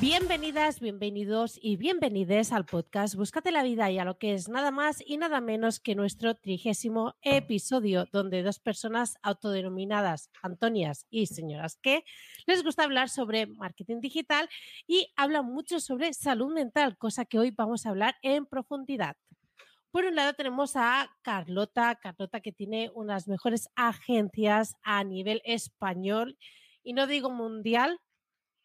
Bienvenidas, bienvenidos y bienvenides al podcast Búscate la vida y a lo que es nada más y nada menos que nuestro trigésimo episodio, donde dos personas autodenominadas Antonias y señoras que les gusta hablar sobre marketing digital y hablan mucho sobre salud mental, cosa que hoy vamos a hablar en profundidad. Por un lado tenemos a Carlota, Carlota que tiene unas mejores agencias a nivel español y no digo mundial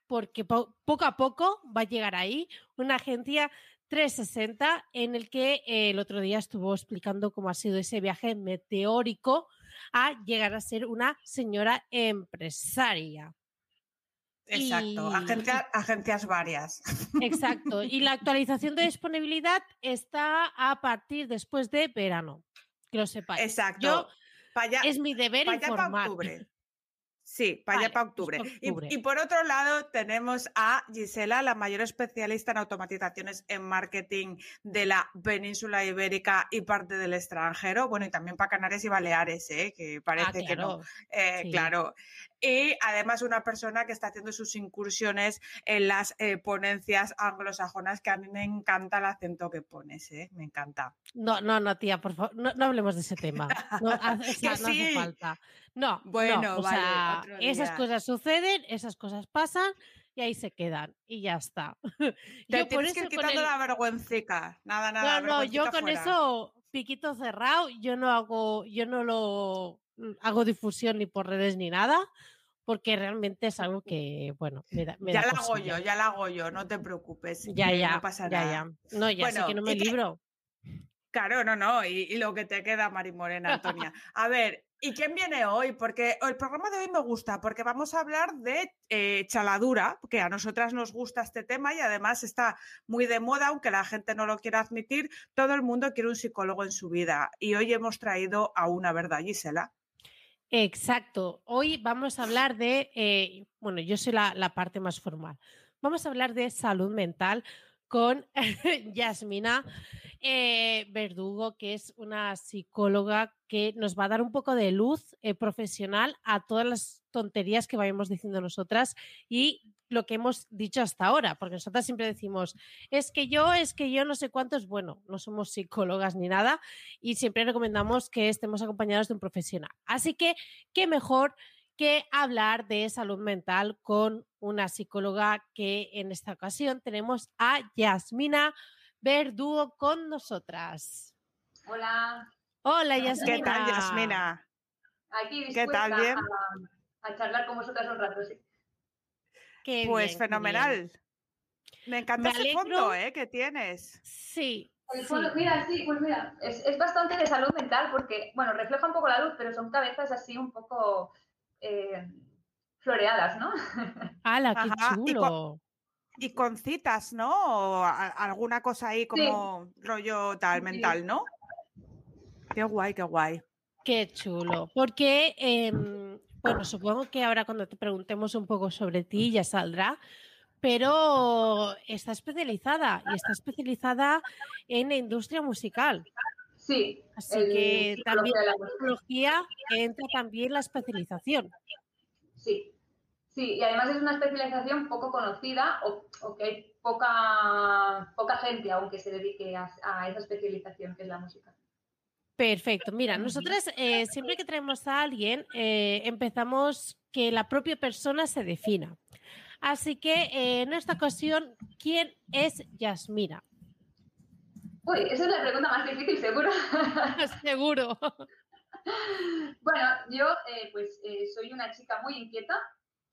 porque po poco a poco va a llegar ahí una agencia 360 en el que eh, el otro día estuvo explicando cómo ha sido ese viaje meteórico a llegar a ser una señora empresaria. Exacto, y... Agencias varias. Exacto, y la actualización de disponibilidad está a partir después de verano, que lo sepáis. Exacto. Yo, es mi deber informar. octubre. Sí, para allá para octubre. Octubre. Y, y, por otro lado, tenemos a Gisela, la mayor especialista en automatizaciones en marketing de la península ibérica y parte del extranjero. Bueno, y también para Canarias y Baleares, ¿eh? que parece ah, claro. que no. Eh, sí. Claro. Y además una persona que está haciendo sus incursiones en las eh, ponencias anglosajonas, que a mí me encanta el acento que pones, ¿eh? me encanta. No, no, no, tía, por favor, no, no hablemos de ese tema. No, o sea, no sí. hace falta. No, bueno, no, o vale, sea, esas cosas suceden, esas cosas pasan y ahí se quedan y ya está. Te yo por eso que ir quitando el... la vergüencica, nada, nada. No, no, yo con fuera. eso piquito cerrado, yo no hago, yo no lo hago difusión ni por redes ni nada, porque realmente es algo que, bueno, me da, me ya da la hago yo, ya la hago yo, no te preocupes. Ya, ya, no pasa ya, nada. ya. No, ya bueno, sé que no me libro. Claro, no, no, y, y, lo que te queda, Mari Morena, Antonia. A ver, ¿y quién viene hoy? Porque el programa de hoy me gusta, porque vamos a hablar de eh, chaladura, que a nosotras nos gusta este tema y además está muy de moda, aunque la gente no lo quiera admitir, todo el mundo quiere un psicólogo en su vida. Y hoy hemos traído a una, ¿verdad, Gisela? Exacto. Hoy vamos a hablar de, eh, bueno, yo soy la, parte más formal. Vamos a hablar de salud mental con Yasmina eh, Verdugo, que es una psicóloga que nos va a dar un poco de luz eh, profesional a todas las tonterías que vayamos diciendo nosotras y lo que hemos dicho hasta ahora, porque nosotras siempre decimos, es que yo, es que yo no sé cuántos, bueno, no somos psicólogas ni nada y siempre recomendamos que estemos acompañados de un profesional. Así que, qué mejor que hablar de salud mental con una psicóloga que en esta ocasión tenemos a Yasmina Verdugo con nosotras. Hola. Hola, Yasmina. ¿Qué tal, Yasmina? Aquí ¿Qué tal, bien? A, a, charlar con vosotras un rato, sí. Qué pues bien, fenomenal. Bien. Me encanta Me ese fondo ¿eh? que tienes. Sí. El fondo, sí. Mira, sí, pues mira, es, es, bastante de salud mental porque, bueno, refleja un poco la luz, pero son cabezas así un poco eh, floreadas, ¿no? ¡Hala, qué Ajá. chulo! Y con, y con, citas, ¿no? O a, alguna cosa ahí como sí. rollo tal sí. mental, ¿no? Qué guay, qué guay. Qué chulo. Porque, eh, bueno, supongo que ahora cuando te preguntemos un poco sobre ti ya saldrá, pero está especializada y está especializada en la industria musical. Sí. Así que también la psicología entra también la especialización. Sí. Sí, y además es una especialización poco conocida o, o que hay poca, poca gente aún que se dedique a, a esa especialización que es la música. Perfecto. Mira, nosotras eh, siempre que traemos a alguien eh, empezamos que la propia persona se defina. Así que eh, en esta ocasión, ¿quién es Yasmina? Uy, esa es la pregunta más difícil, seguro. seguro. bueno, yo pues soy una chica muy inquieta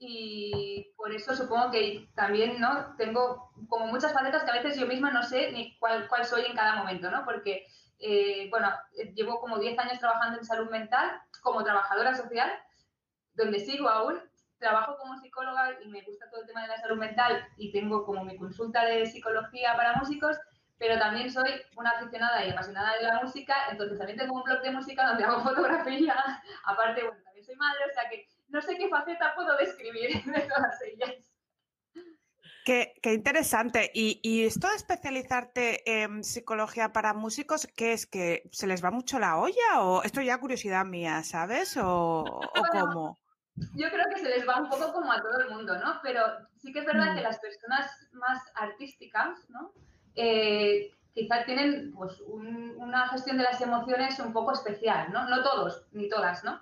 y por eso supongo que también no tengo como muchas facetas que a veces yo misma no sé ni cuál, cuál soy en cada momento, ¿no? Porque eh, bueno, llevo como 10 años trabajando en salud mental como trabajadora social, donde sigo aún. Trabajo como psicóloga y me gusta todo el tema de la salud mental y tengo como mi consulta de psicología para músicos, pero también soy una aficionada y apasionada de la música, entonces también tengo un blog de música donde hago fotografía, aparte, bueno, también soy madre, o sea que no sé qué faceta puedo describir de todas ellas. Qué, interesante. ¿Y, esto de especializarte en psicología para músicos, qué es? ¿Que se les va mucho la olla? ¿O esto ya curiosidad mía, ¿sabes? ¿O, cómo? Yo creo que se les va un poco como a todo el mundo, ¿no? Pero sí que es verdad que mm. las personas más artísticas, ¿no? Eh, quizás tienen pues, una gestión de las emociones un poco especial, ¿no? No todos, ni todas, ¿no?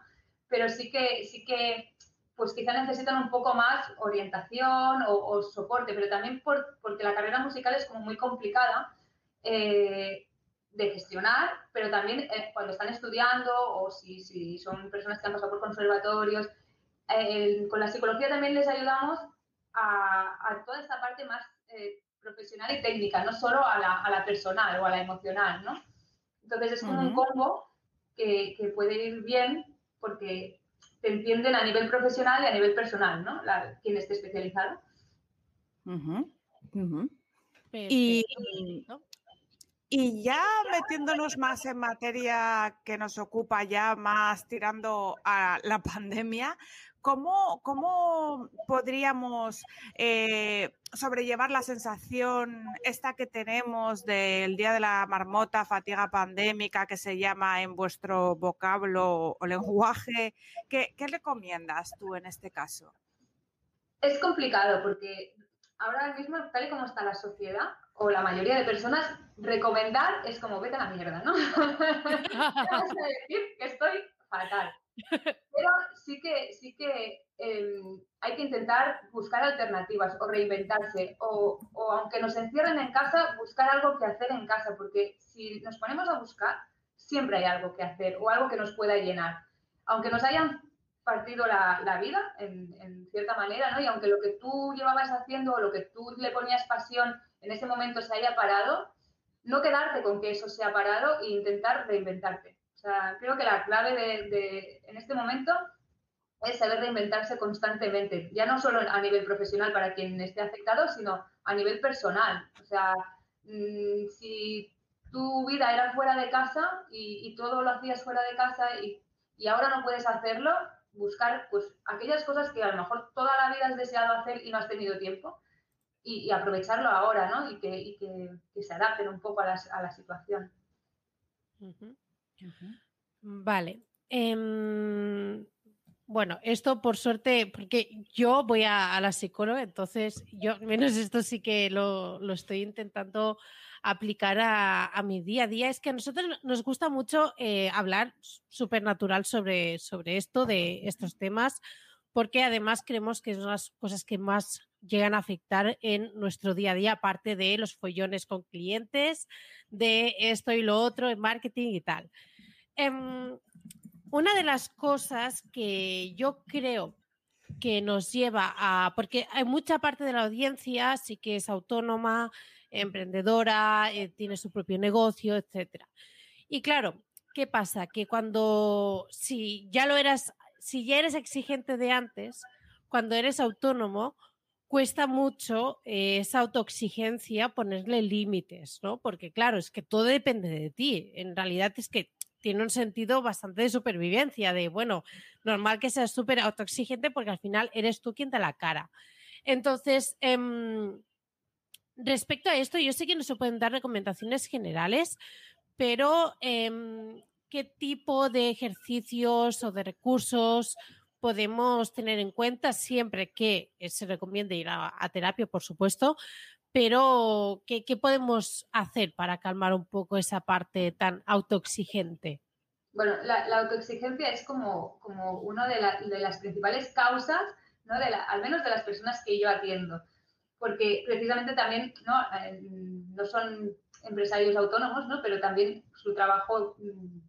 Pero sí que, sí que pues quizá necesitan un poco más orientación o, soporte, pero también porque la carrera musical es como muy complicada eh, de gestionar, pero también eh, cuando están estudiando o si, son personas que han pasado por conservatorios, con la psicología también les ayudamos a, toda esta parte más eh, profesional y técnica, no solo a la, personal o a la emocional, ¿no? Entonces es como un combo que, que puede ir bien porque te entienden a nivel profesional y a nivel personal, ¿no? La, quien esté especializado. Y, y ya metiéndonos más en materia que nos ocupa ya más tirando a la pandemia, ¿cómo, cómo podríamos eh, sobrellevar la sensación esta que tenemos del día de la marmota, fatiga pandémica, que se llama en vuestro vocablo o lenguaje? ¿Qué, qué recomiendas tú en este caso? Es complicado porque ahora mismo, tal y como está la sociedad, o la mayoría de personas, recomendar es como vete a la mierda, ¿no? Vas a decir que estoy fatal. Pero sí que, sí que em, hay que intentar buscar alternativas o reinventarse, o, o, aunque nos encierren en casa, buscar algo que hacer en casa, porque si nos ponemos a buscar, siempre hay algo que hacer o algo que nos pueda llenar. Aunque nos hayan partido la, la vida, en, en, cierta manera, ¿no? Y aunque lo que tú llevabas haciendo o lo que tú le ponías pasión en ese momento se haya parado, no quedarte con que eso se ha parado e intentar reinventarte. O sea, creo que la clave de, en este momento es saber reinventarse constantemente, ya no solo a nivel profesional para quien esté afectado, sino a nivel personal. O sea, mm, si tu vida era fuera de casa y, todo lo hacías fuera de casa y, y, ahora no puedes hacerlo, buscar pues aquellas cosas que a lo mejor toda la vida has deseado hacer y no has tenido tiempo y, aprovecharlo ahora, ¿no? Y que, que, se adapten un poco a, a la situación. Vale. Em, bueno, esto por suerte, porque yo voy a, la psicóloga, entonces yo, menos esto sí que lo, lo estoy intentando aplicar a, a, mi día a día. Es que a nosotros nos gusta mucho eh, hablar súper natural sobre, sobre esto, de estos temas, porque además creemos que es una de las cosas que más llegan a afectar en nuestro día a día, aparte de los follones con clientes, de esto y lo otro, en marketing y tal. Em, una de las cosas que yo creo que nos lleva a, porque hay mucha parte de la audiencia sí que es autónoma, emprendedora, eh, tiene su propio negocio, etc. Y claro, ¿qué pasa? Que cuando, si ya lo eras, si ya eres exigente de antes, cuando eres autónomo, cuesta mucho eh, esa autoexigencia ponerle límites, ¿no? Porque claro, es que todo depende de ti. En realidad es que tiene un sentido bastante de supervivencia, de, bueno, normal que seas súper autoexigente porque al final eres tú quien te la cara. Entonces, em, respecto a esto, yo sé que no se pueden dar recomendaciones generales, pero em, ¿qué tipo de ejercicios o de recursos podemos tener en cuenta siempre que se recomiende ir a, terapia, por supuesto, pero ¿qué, podemos hacer para calmar un poco esa parte tan autoexigente? Bueno, la, autoexigencia es como, como una de, las principales causas, ¿no? al menos de las personas que yo atiendo, porque precisamente también no, eh, no son empresarios autónomos, ¿no? pero también su trabajo mm,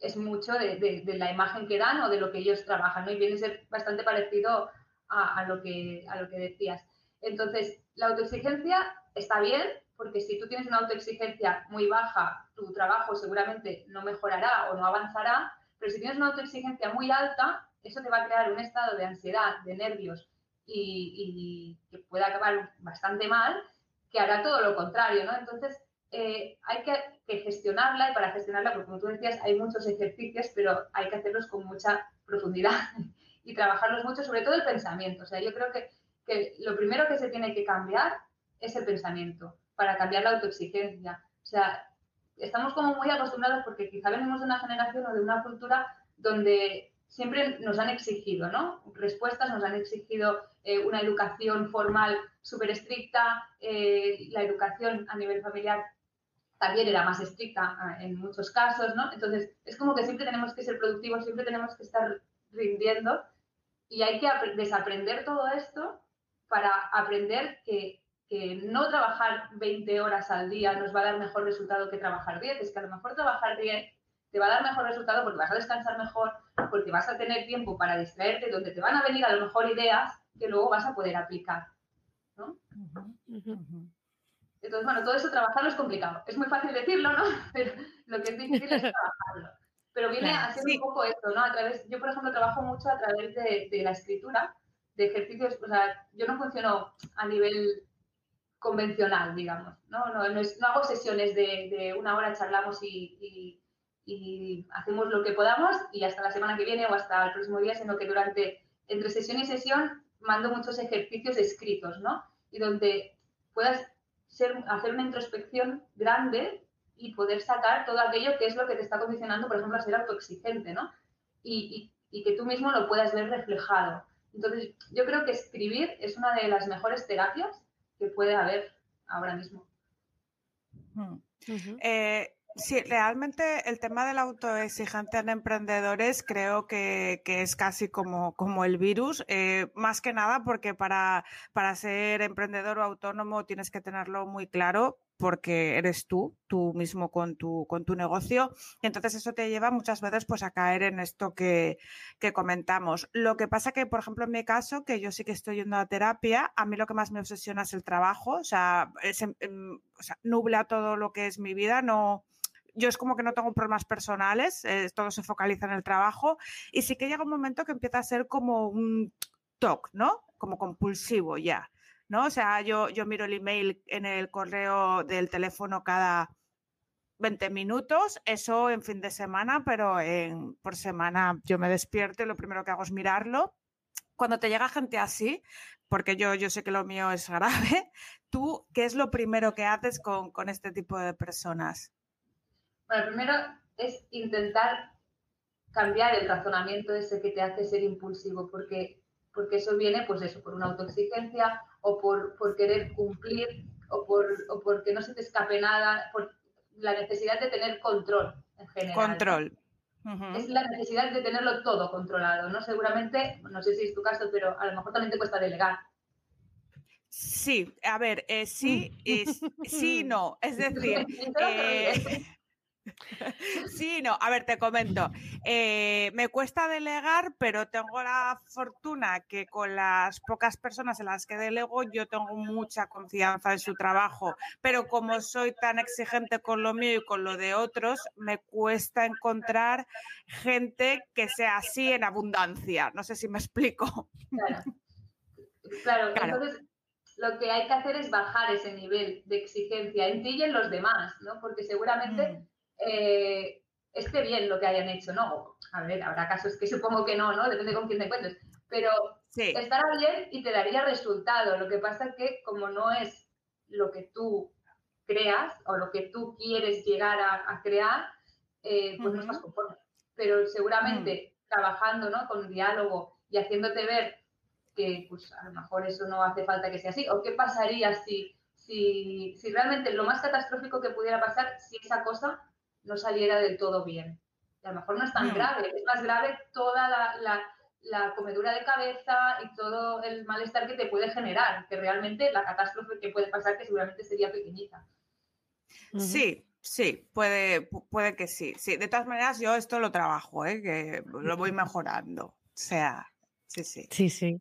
es mucho de, la imagen que dan o de lo que ellos trabajan. Y viene a ser bastante parecido a, lo, que, a lo que decías. Entonces, la autoexigencia está bien, porque si tú tienes una autoexigencia muy baja, tu trabajo seguramente no mejorará o no avanzará, pero si tienes una autoexigencia muy alta, eso te va a crear un estado de ansiedad, de nervios y, que puede acabar bastante mal, que hará todo lo contrario, ¿no? Entonces, eh, hay que, gestionarla y para gestionarla, porque como tú decías, hay muchos ejercicios, pero hay que hacerlos con mucha profundidad y trabajarlos mucho, sobre todo el pensamiento. O sea, yo creo que, que lo primero que se tiene que cambiar es el pensamiento para cambiar la autoexigencia. O sea, estamos como muy acostumbrados porque quizá venimos de una generación o de una cultura donde siempre nos han exigido, ¿no? Respuestas, nos han exigido eh, una educación formal súper estricta, eh, la educación a nivel familiar también era más estricta ah, en muchos casos, ¿no? Entonces, es como que siempre tenemos que ser productivos, siempre tenemos que estar rindiendo y hay que desaprender todo esto para aprender que que no trabajar 20 horas al día nos va a dar mejor resultado que trabajar 10. Es que a lo mejor trabajar 10 te va a dar mejor resultado porque vas a descansar mejor, porque vas a tener tiempo para distraerte, donde te van a venir a lo mejor ideas que luego vas a poder aplicar. ¿no? Entonces, bueno, todo eso trabajarlo es complicado. Es muy fácil decirlo, ¿no? Pero lo que es difícil es trabajarlo. Pero viene haciendo un poco esto, ¿no? A través, yo, por ejemplo, trabajo mucho a través de, de la escritura, de ejercicios, o sea, yo no funciono a nivel convencional, digamos. No, no, no, no hago sesiones de, una hora, charlamos y, hacemos lo que podamos y hasta la semana que viene o hasta el próximo día, sino que durante, entre sesión y sesión, mando muchos ejercicios escritos, ¿no? Y donde puedas ser, hacer una introspección grande y poder sacar todo aquello que es lo que te está condicionando, por ejemplo, a ser autoexigente, ¿no? Y, y que tú mismo lo puedas ver reflejado. Entonces, yo creo que escribir es una de las mejores terapias que puede haber ahora mismo. Hmm. Eh, sí, realmente el tema del autoexigente en emprendedores creo que, es casi como, como el virus, eh, más que nada porque para, para ser emprendedor o autónomo tienes que tenerlo muy claro porque eres tú, tú mismo con tu, con tu negocio. Y entonces eso te lleva muchas veces pues a caer en esto que, comentamos. Lo que pasa que, por ejemplo, en mi caso, que yo sí que estoy yendo a terapia, a mí lo que más me obsesiona es el trabajo, o sea, em, nubla todo lo que es mi vida, no... Yo es como que no tengo problemas personales, eh, todo se focaliza en el trabajo y sí que llega un momento que empieza a ser como un TOC, ¿no? Como compulsivo ya. ¿no? O sea, yo, yo miro el email en el correo del teléfono cada 20 minutos, eso en fin de semana, pero en, por semana yo me despierto y lo primero que hago es mirarlo. Cuando te llega gente así, porque yo, yo sé que lo mío es grave, ¿tú qué es lo primero que haces con, con este tipo de personas? Bueno, primero es intentar cambiar el razonamiento ese que te hace ser impulsivo, porque porque eso viene, pues eso, por una autoexigencia o por, por querer cumplir o por, o porque no se te escape nada, por la necesidad de tener control en general. Control. Es la necesidad de tenerlo todo controlado, ¿no? Seguramente, no sé si es tu caso, pero a lo mejor también te cuesta delegar. Sí, a ver, eh, sí, sí, no. Es decir, Sí, no, a ver, te comento. Eh, me cuesta delegar, pero tengo la fortuna que con las pocas personas en las que delego yo tengo mucha confianza en su trabajo, pero como soy tan exigente con lo mío y con lo de otros, me cuesta encontrar gente que sea así en abundancia. No sé si me explico. Claro, claro. entonces lo que hay que hacer es bajar ese nivel de exigencia en ti y en los demás, ¿no? Porque seguramente... Mm eh, esté bien lo que hayan hecho, ¿no? A ver, habrá casos que supongo que no, ¿no? Depende con quién te encuentres. Pero estará bien y te daría resultado. Lo que pasa es que como no es lo que tú creas o lo que tú quieres llegar a, crear, eh, pues no estás conforme. Pero seguramente mm. trabajando, ¿no? Con diálogo y haciéndote ver que pues a lo mejor eso no hace falta que sea así. ¿O qué pasaría si, si, si realmente lo más catastrófico que pudiera pasar, si esa cosa no saliera del todo bien. a lo mejor no es tan mm. grave, es más grave toda la, comedura de cabeza y todo el malestar que te puede generar, que realmente la catástrofe que puede pasar, que seguramente sería pequeñita. Sí, sí, puede, puede que sí. sí. De todas maneras, yo esto lo trabajo, ¿eh? que lo voy mejorando. O sea, sí, sí. Sí, sí.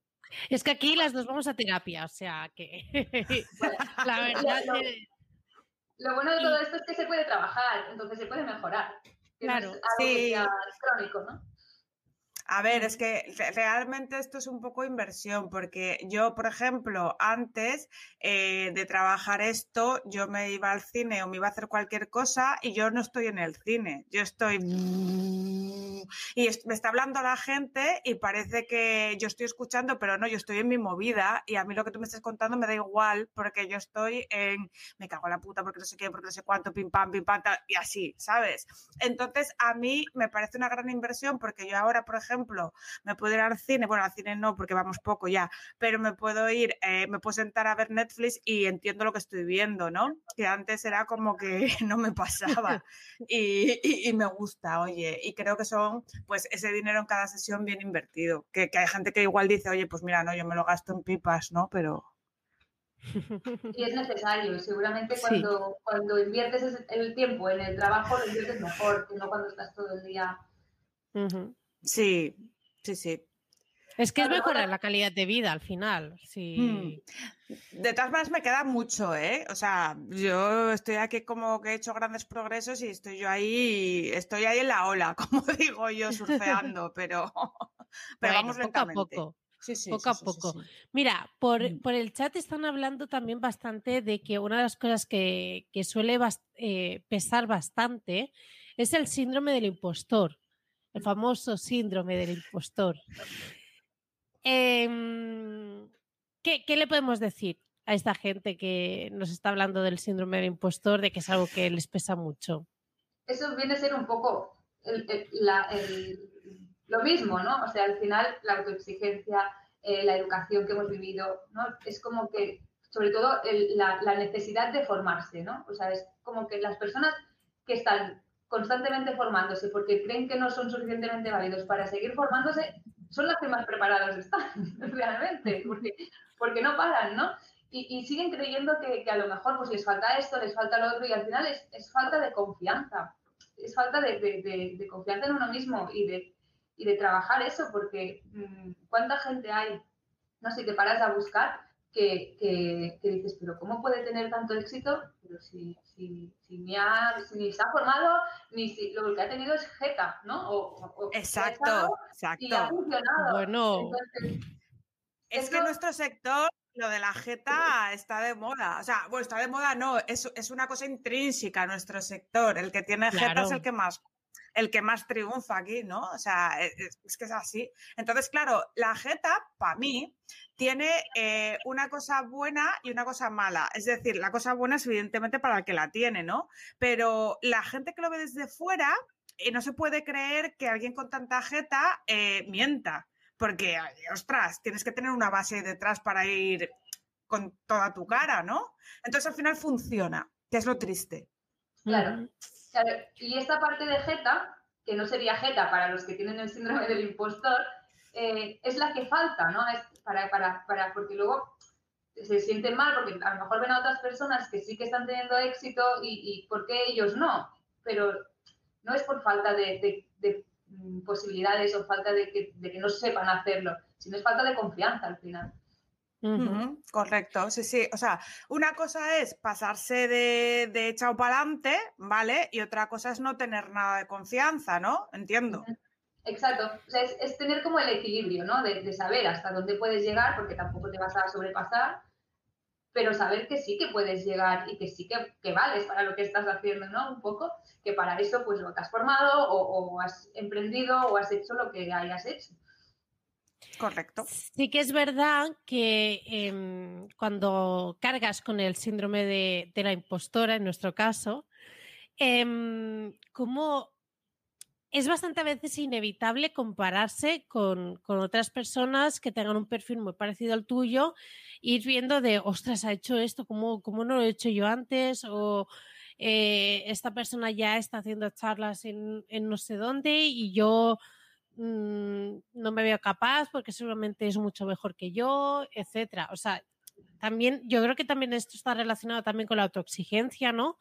Es que aquí las dos vamos a terapia, o sea que la verdad Lo bueno de todo esto es que se puede trabajar, entonces se puede mejorar. Claro, sí. crónico, ¿no? A ver, es que realmente esto es un poco inversión, porque yo, por ejemplo, antes eh, de trabajar esto, yo me iba al cine o me iba a hacer cualquier cosa y yo no estoy en el cine, yo estoy... Y me está hablando la gente y parece que yo estoy escuchando, pero no, yo estoy en mi movida y a mí lo que tú me estás contando me da igual porque yo estoy en... Me cago en la puta porque no sé qué, porque no sé cuánto, pim pam, pim pam, y así, ¿sabes? Entonces, a mí me parece una gran inversión porque yo ahora, por ejemplo, ejemplo, me puedo ir al cine, bueno, al cine no, porque vamos poco ya, pero me puedo ir, eh, me puedo sentar a ver Netflix y entiendo lo que estoy viendo, ¿no? Que antes era como que no me pasaba y, me gusta, oye, y creo que son, pues, ese dinero en cada sesión bien invertido, que, hay gente que igual dice, oye, pues mira, no, yo me lo gasto en pipas, ¿no? Pero... Y es necesario. Seguramente cuando, cuando inviertes el tiempo en el trabajo, lo inviertes mejor que no cuando estás todo el día. Sí, sí, sí. Es que es mejorar la calidad de vida al final. Sí. Mm. De todas maneras me queda mucho, ¿eh? O sea, yo estoy aquí como que he hecho grandes progresos y estoy yo ahí, estoy ahí en la ola, como digo yo, surfeando, pero, pero vamos poco a poco. Sí, sí, poco a poco. Mira, por, mm. por, el chat están hablando también bastante de que una de las cosas que, que suele eh, pesar bastante es el síndrome del impostor el famoso síndrome del impostor. Em, ¿qué, le podemos decir a esta gente que nos está hablando del síndrome del impostor, de que es algo que les pesa mucho? Eso viene a ser un poco lo mismo, ¿no? O sea, al final la autoexigencia, eh, la educación que hemos vivido, ¿no? Es como que, sobre todo, la, la necesidad de formarse, ¿no? O sea, es como que las personas que están constantemente formándose porque creen que no son suficientemente válidos para seguir formándose, son las que más preparados están, realmente, porque, porque no paran, ¿no? Y, siguen creyendo que, a lo mejor pues les falta esto, les falta lo otro, y al final es, es falta de confianza, es falta de, de, confianza en uno mismo y de, y de trabajar eso, porque mm, ¿cuánta gente hay? No sé, te paras a buscar que, que, que, dices, pero ¿cómo puede tener tanto éxito? Pero si, si, si, ni, ha, ni se ha formado, ni si lo que ha tenido es jeta, ¿no? O, exacto, exacto. Y ha funcionado. Bueno. es que nuestro sector, lo de la jeta está de moda. O sea, bueno, está de moda no, es, es una cosa intrínseca a nuestro sector. El que tiene jeta es el que más el que más triunfa aquí, ¿no? O sea, e, e, es, que es así. Entonces, claro, la jeta, para mí, tiene eh, una cosa buena y una cosa mala. Es decir, la cosa buena es evidentemente para el que la tiene, ¿no? Pero la gente que lo ve desde fuera, eh, no se puede creer que alguien con tanta jeta eh, mienta. Porque, ostras, tienes que tener una base detrás para ir con toda tu cara, ¿no? Entonces al final funciona, que es lo triste. Claro. Y esta parte de Jeta, que no sería Jeta para los que tienen el síndrome del impostor, eh, es la que falta, ¿no? Es para, para, para, porque luego se sienten mal porque a lo mejor ven a otras personas que sí que están teniendo éxito y, y por qué ellos no, pero no es por falta de, de, mm, posibilidades o falta de que, de que no sepan hacerlo, sino es falta de confianza al final correcto, sí, sí. O sea, una cosa es pasarse de, de echado para adelante, ¿vale? Y otra cosa es no tener nada de confianza, ¿no? Entiendo. Exacto. O sea, es, tener como el equilibrio, ¿no? De, saber hasta dónde puedes llegar, porque tampoco te vas a sobrepasar, pero saber que sí que puedes llegar y que sí que, que vales para lo que estás haciendo, ¿no? Un poco, que para eso, pues lo que has formado o, o has emprendido o has hecho lo que hayas hecho. Correcto. Sí que es verdad que em, cuando cargas con el síndrome de, la impostora, en nuestro caso, em, como es bastante a veces inevitable compararse con, otras personas que tengan un perfil muy parecido al tuyo, ir viendo de, ostras, ha hecho esto, ¿cómo, cómo no lo he hecho yo antes? O eh, esta persona ya está haciendo charlas en, en no sé dónde y yo Mm, no me veo capaz porque seguramente es mucho mejor que yo, etcétera. O sea, también yo creo que también esto está relacionado también con la autoexigencia, ¿no?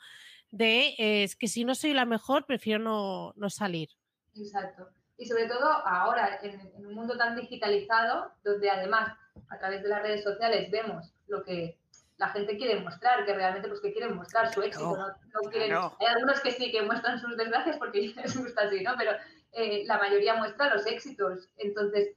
De es que si no soy la mejor, prefiero no, no salir. Exacto. Y sobre todo ahora, en, un mundo tan digitalizado, donde además a través de las redes sociales vemos lo que la gente quiere mostrar, que realmente pues que quieren mostrar su éxito, no, quieren, hay algunos que sí que muestran sus desgracias porque les gusta así, ¿no? Pero eh, la mayoría muestra los éxitos, entonces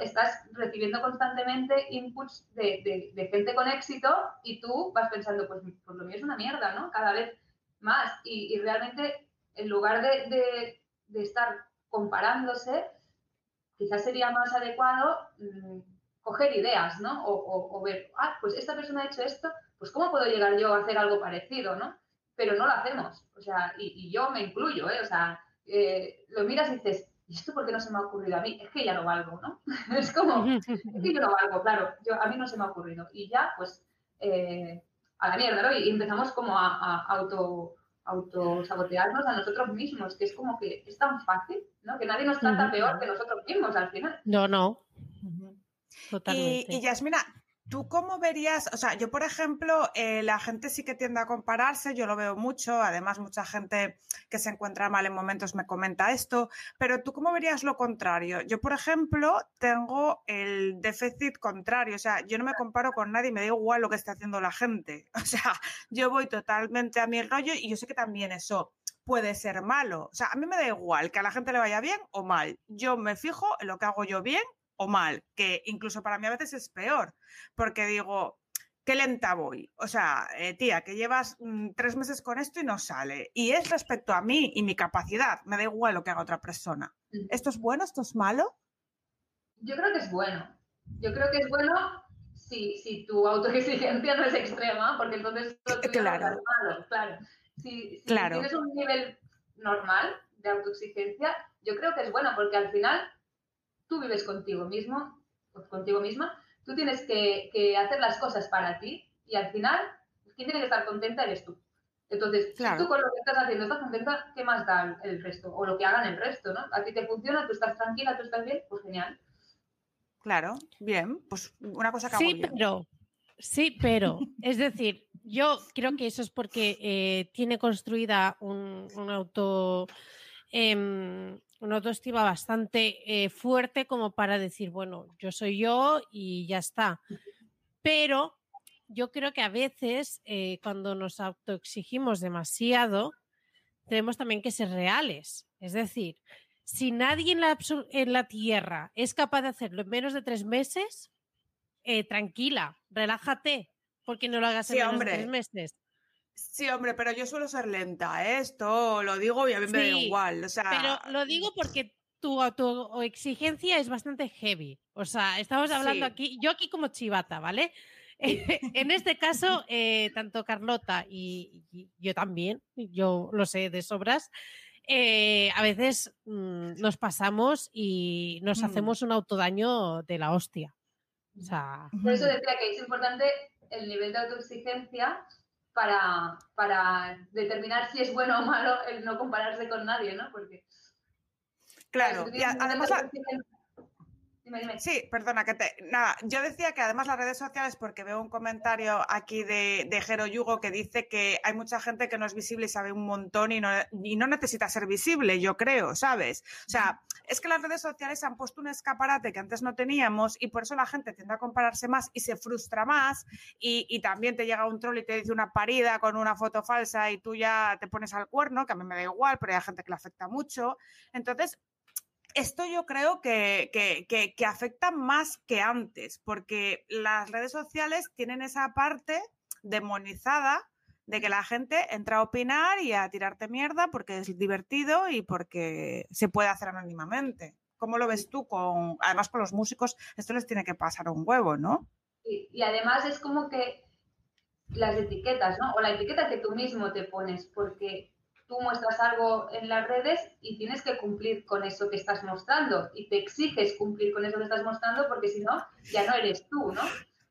estás recibiendo constantemente inputs de, de, gente con éxito y tú vas pensando, pues, pues, lo mío es una mierda, ¿no? Cada vez más y, y realmente en lugar de, de estar comparándose, quizás sería más adecuado mm, coger ideas, ¿no? O, ver, ah, pues esta persona ha hecho esto, pues ¿cómo puedo llegar yo a hacer algo parecido, ¿no? Pero no lo hacemos, o sea, y, yo me incluyo, ¿eh? O sea, eh, lo miras y dices, ¿y esto por qué no se me ha ocurrido a mí? Es que ya no valgo, ¿no? es como, es que yo no valgo, claro, yo, a mí no se me ha ocurrido. Y ya, pues, eh, a la mierda, ¿no? Y empezamos como a, a auto autosabotearnos a nosotros mismos, que es como que es tan fácil, ¿no? Que nadie nos trata peor que nosotros mismos al final. No, no. Totalmente. Y, Yasmina, ¿Tú cómo verías? O sea, yo, por ejemplo, eh, la gente sí que tiende a compararse, yo lo veo mucho, además mucha gente que se encuentra mal en momentos me comenta esto, pero ¿tú cómo verías lo contrario? Yo, por ejemplo, tengo el déficit contrario, o sea, yo no me comparo con nadie, me da igual lo que esté haciendo la gente, o sea, yo voy totalmente a mi rollo y yo sé que también eso puede ser malo, o sea, a mí me da igual que a la gente le vaya bien o mal, yo me fijo en lo que hago yo bien o mal, que incluso para mí a veces es peor, porque digo, qué lenta voy. O sea, eh, tía, que llevas mm, tres meses con esto y no sale. Y es respecto a mí y mi capacidad. Me da igual lo que haga otra persona. ¿Esto es bueno? ¿Esto es malo? Yo creo que es bueno. Yo creo que es bueno si, si tu autoexigencia no es extrema, porque entonces claro. malo. Claro. Si, si tienes un nivel normal de autoexigencia, yo creo que es bueno, porque al final tú vives contigo mismo, contigo misma, tú tienes que, hacer las cosas para ti y al final, quien tiene que estar contenta eres tú. Entonces, si tú con lo que estás haciendo estás contenta, ¿qué más da el resto? O lo que hagan el resto, ¿no? A ti te funciona, tú estás tranquila, tú estás bien, pues genial. Claro, bien, pues una cosa que Sí, pero, sí, pero, es decir, yo creo que eso es porque eh, tiene construida un, auto... Em, una autoestima bastante eh, fuerte como para decir, bueno, yo soy yo y ya está. Pero yo creo que a veces eh, cuando nos autoexigimos demasiado, tenemos también que ser reales. Es decir, si nadie en la, en la Tierra es capaz de hacerlo en menos de tres meses, eh, tranquila, relájate, porque no lo hagas en menos de tres meses. Sí, hombre, pero yo suelo ser lenta, ¿eh? esto lo digo y a mí me da igual. O sea... Pero lo digo porque tu, exigencia es bastante heavy. O sea, estamos hablando aquí, yo aquí como chivata, ¿vale? en este caso, eh, tanto Carlota y, yo también, yo lo sé de sobras, eh, a veces mm, nos pasamos y nos mm. hacemos un autodaño de la hostia. O sea... Por eso decía que es importante el nivel de autoexigencia para, para determinar si es bueno o malo el no compararse con nadie, ¿no? Porque... Claro, y además... Sí, perdona, que te. Nada, yo decía que además las redes sociales, porque veo un comentario aquí de, de Jero Yugo que dice que hay mucha gente que no es visible y sabe un montón y no, y no necesita ser visible, yo creo, ¿sabes? O sea, es que las redes sociales han puesto un escaparate que antes no teníamos y por eso la gente tiende a compararse más y se frustra más y, también te llega un troll y te dice una parida con una foto falsa y tú ya te pones al cuerno, que a mí me da igual, pero hay gente que le afecta mucho. Entonces, esto yo creo que, que, afecta más que antes, porque las redes sociales tienen esa parte demonizada de que la gente entra a opinar y a tirarte mierda porque es divertido y porque se puede hacer anónimamente. ¿Cómo lo ves tú? Con, además, con los músicos esto les tiene que pasar un huevo, ¿no? y además es como que las etiquetas, ¿no? O la etiqueta que tú mismo te pones, porque tú muestras algo en las redes y tienes que cumplir con eso que estás mostrando y te exiges cumplir con eso que estás mostrando porque si no, ya no eres tú, ¿no?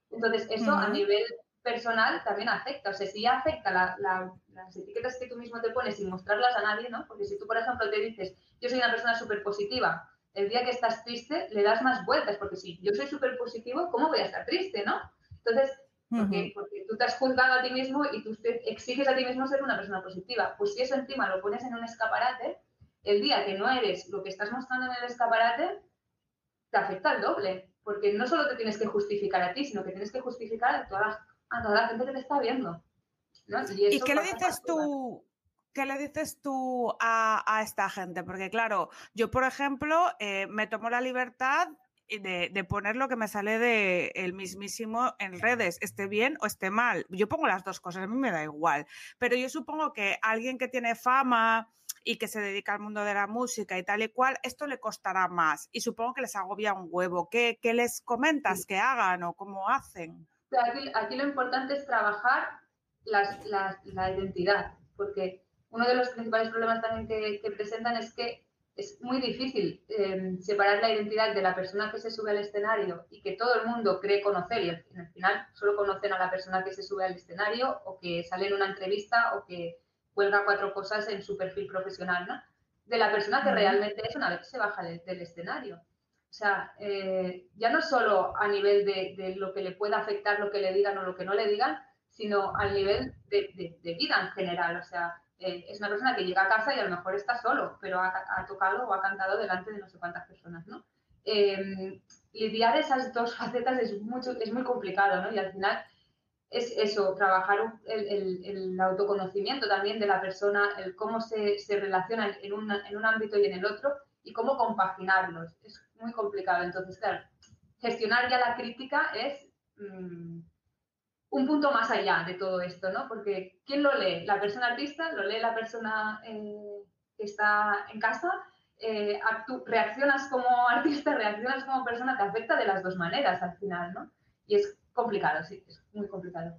Entonces, eso a nivel personal también afecta. O sea, si ya afecta las etiquetas que tú mismo te pones sin mostrarlas a nadie, ¿no? Porque si tú, por ejemplo, te dices, yo soy una persona súper positiva, el día que estás triste le das más vueltas, porque si yo soy súper positivo, ¿cómo voy a estar triste, no? Entonces, porque, porque, tú te has juzgado a ti mismo y tú te exiges a ti mismo ser una persona positiva. Pues si eso encima lo pones en un escaparate, el día que no eres lo que estás mostrando en el escaparate, te afecta el doble. Porque no solo te tienes que justificar a ti, sino que tienes que justificar a todas a toda la gente que te está viendo. ¿Y, qué le dices tú? ¿Qué le dices tú a, esta gente? Porque claro, yo por ejemplo eh, me tomo la libertad de, poner lo que me sale de el mismísimo en redes, esté bien o esté mal. Yo pongo las dos cosas, a mí me da igual. Pero yo supongo que alguien que tiene fama y que se dedica al mundo de la música y tal y cual, esto le costará más. Y supongo que les agobia un huevo. ¿Qué, les comentas que hagan o cómo hacen? Aquí, lo importante es trabajar la identidad, porque uno de los principales problemas también que presentan es que es muy difícil em, separar la identidad de la persona que se sube al escenario y que todo el mundo cree conocer y al final solo conocen a la persona que se sube al escenario o que sale en una entrevista o que cuelga cuatro cosas en su perfil profesional, ¿no? De la persona que realmente es una vez que se baja del, escenario. O sea, eh, ya no solo a nivel de, lo que le pueda afectar, lo que le digan o lo que no le digan, sino al nivel de, de vida en general. O sea, eh, es una persona que llega a casa y a lo mejor está solo, pero ha, tocado o ha cantado delante de no sé cuántas personas, ¿no? Em, lidiar esas dos facetas es, mucho, es muy complicado, ¿no? Y al final es eso, trabajar el, autoconocimiento también de la persona, el cómo se, se relaciona en un, en un ámbito y en el otro y cómo compaginarlos. Es muy complicado. Entonces, claro, gestionar ya la crítica es... Mm, un punto más allá de todo esto, ¿no? Porque ¿quién lo lee? ¿La persona artista? ¿Lo lee la persona eh, que está en casa? Eh, reaccionas como artista, reaccionas como persona, te afecta de las dos maneras al final, ¿no? Y es complicado, sí, es muy complicado.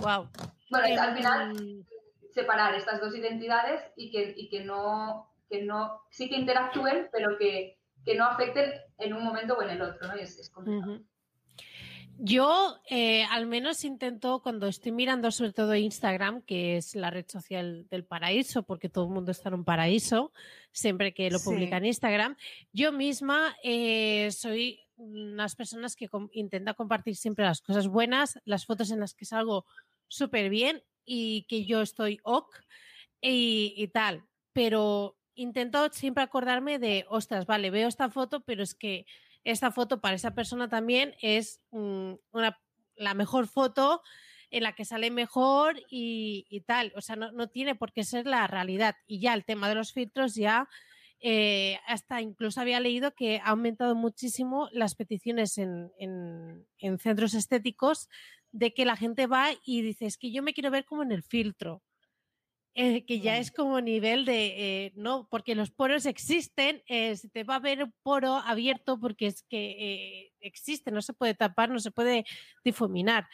Wow. Bueno, al final separar estas dos identidades y que, y que no, que no, sí que interactúen, pero que, que, no afecten en un momento o en el otro, ¿no? es, es complicado. Yo eh, al menos intento cuando estoy mirando sobre todo Instagram, que es la red social del paraíso, porque todo el mundo está en un paraíso, siempre que lo publica en Instagram, yo misma eh, soy unas personas que intenta compartir siempre las cosas buenas, las fotos en las que salgo súper bien y que yo estoy ok y, y tal, pero intento siempre acordarme de, ostras, vale, veo esta foto, pero es que esta foto para esa persona también es mm, la mejor foto en la que sale mejor y, tal. O sea, no, tiene por qué ser la realidad. Y ya el tema de los filtros, ya eh, hasta incluso había leído que ha aumentado muchísimo las peticiones en, en centros estéticos de que la gente va y dice, es que yo me quiero ver como en el filtro. Eh, que ya es como nivel de, eh, no, porque los poros existen, eh, se te va a ver un poro abierto porque es que existe, no se puede tapar, no se puede difuminar.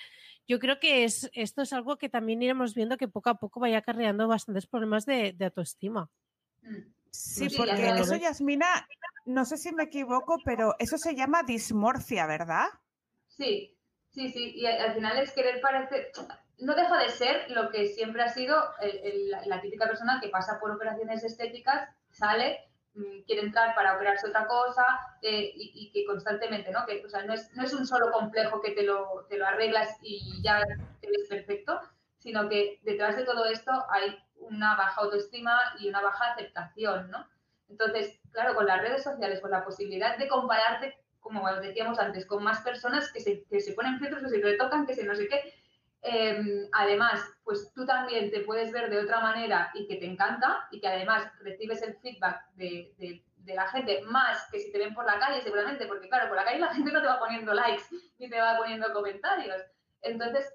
Yo creo que es, esto es algo que también iremos viendo que poco a poco vaya acarreando bastantes problemas de, autoestima. Mm. Sí, porque eso, Yasmina, no sé si me equivoco, pero eso se llama dismorfia, ¿verdad? Sí, sí, sí, y al final es querer parecer, no deja de ser lo que siempre ha sido la típica persona que pasa por operaciones estéticas, sale, mm, quiere entrar para operarse otra cosa eh, y, que constantemente, ¿no? Que, o sea, no es, no es un solo complejo que te lo, te lo arreglas y ya te perfecto, sino que detrás de todo esto hay una baja autoestima y una baja aceptación, ¿no? Entonces, claro, con las redes sociales, con la posibilidad de compararte, como decíamos antes, con más personas que se, que se ponen filtros, que se retocan, que se no sé qué, Em, además, pues tú también te puedes ver de otra manera y que te encanta y que además recibes el feedback de, de, la gente más que si te ven por la calle seguramente, porque claro, por la calle la gente no te va poniendo likes ni te va poniendo comentarios. Entonces,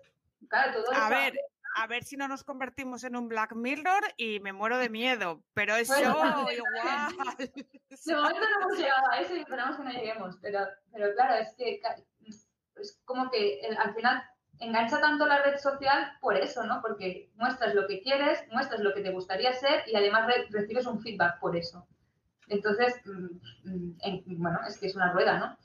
claro, todo A ver, a ver si no nos convertimos en un Black Mirror y me muero de miedo, pero eso igual. De momento no hemos llegado a eso y esperamos que no lleguemos, pero, pero claro, es que es como que al final engancha tanto la red social por eso, ¿no? Porque muestras lo que quieres, muestras lo que te gustaría ser y además recibes un feedback por eso. Entonces, mm, mm, bueno, es que es una rueda, ¿no?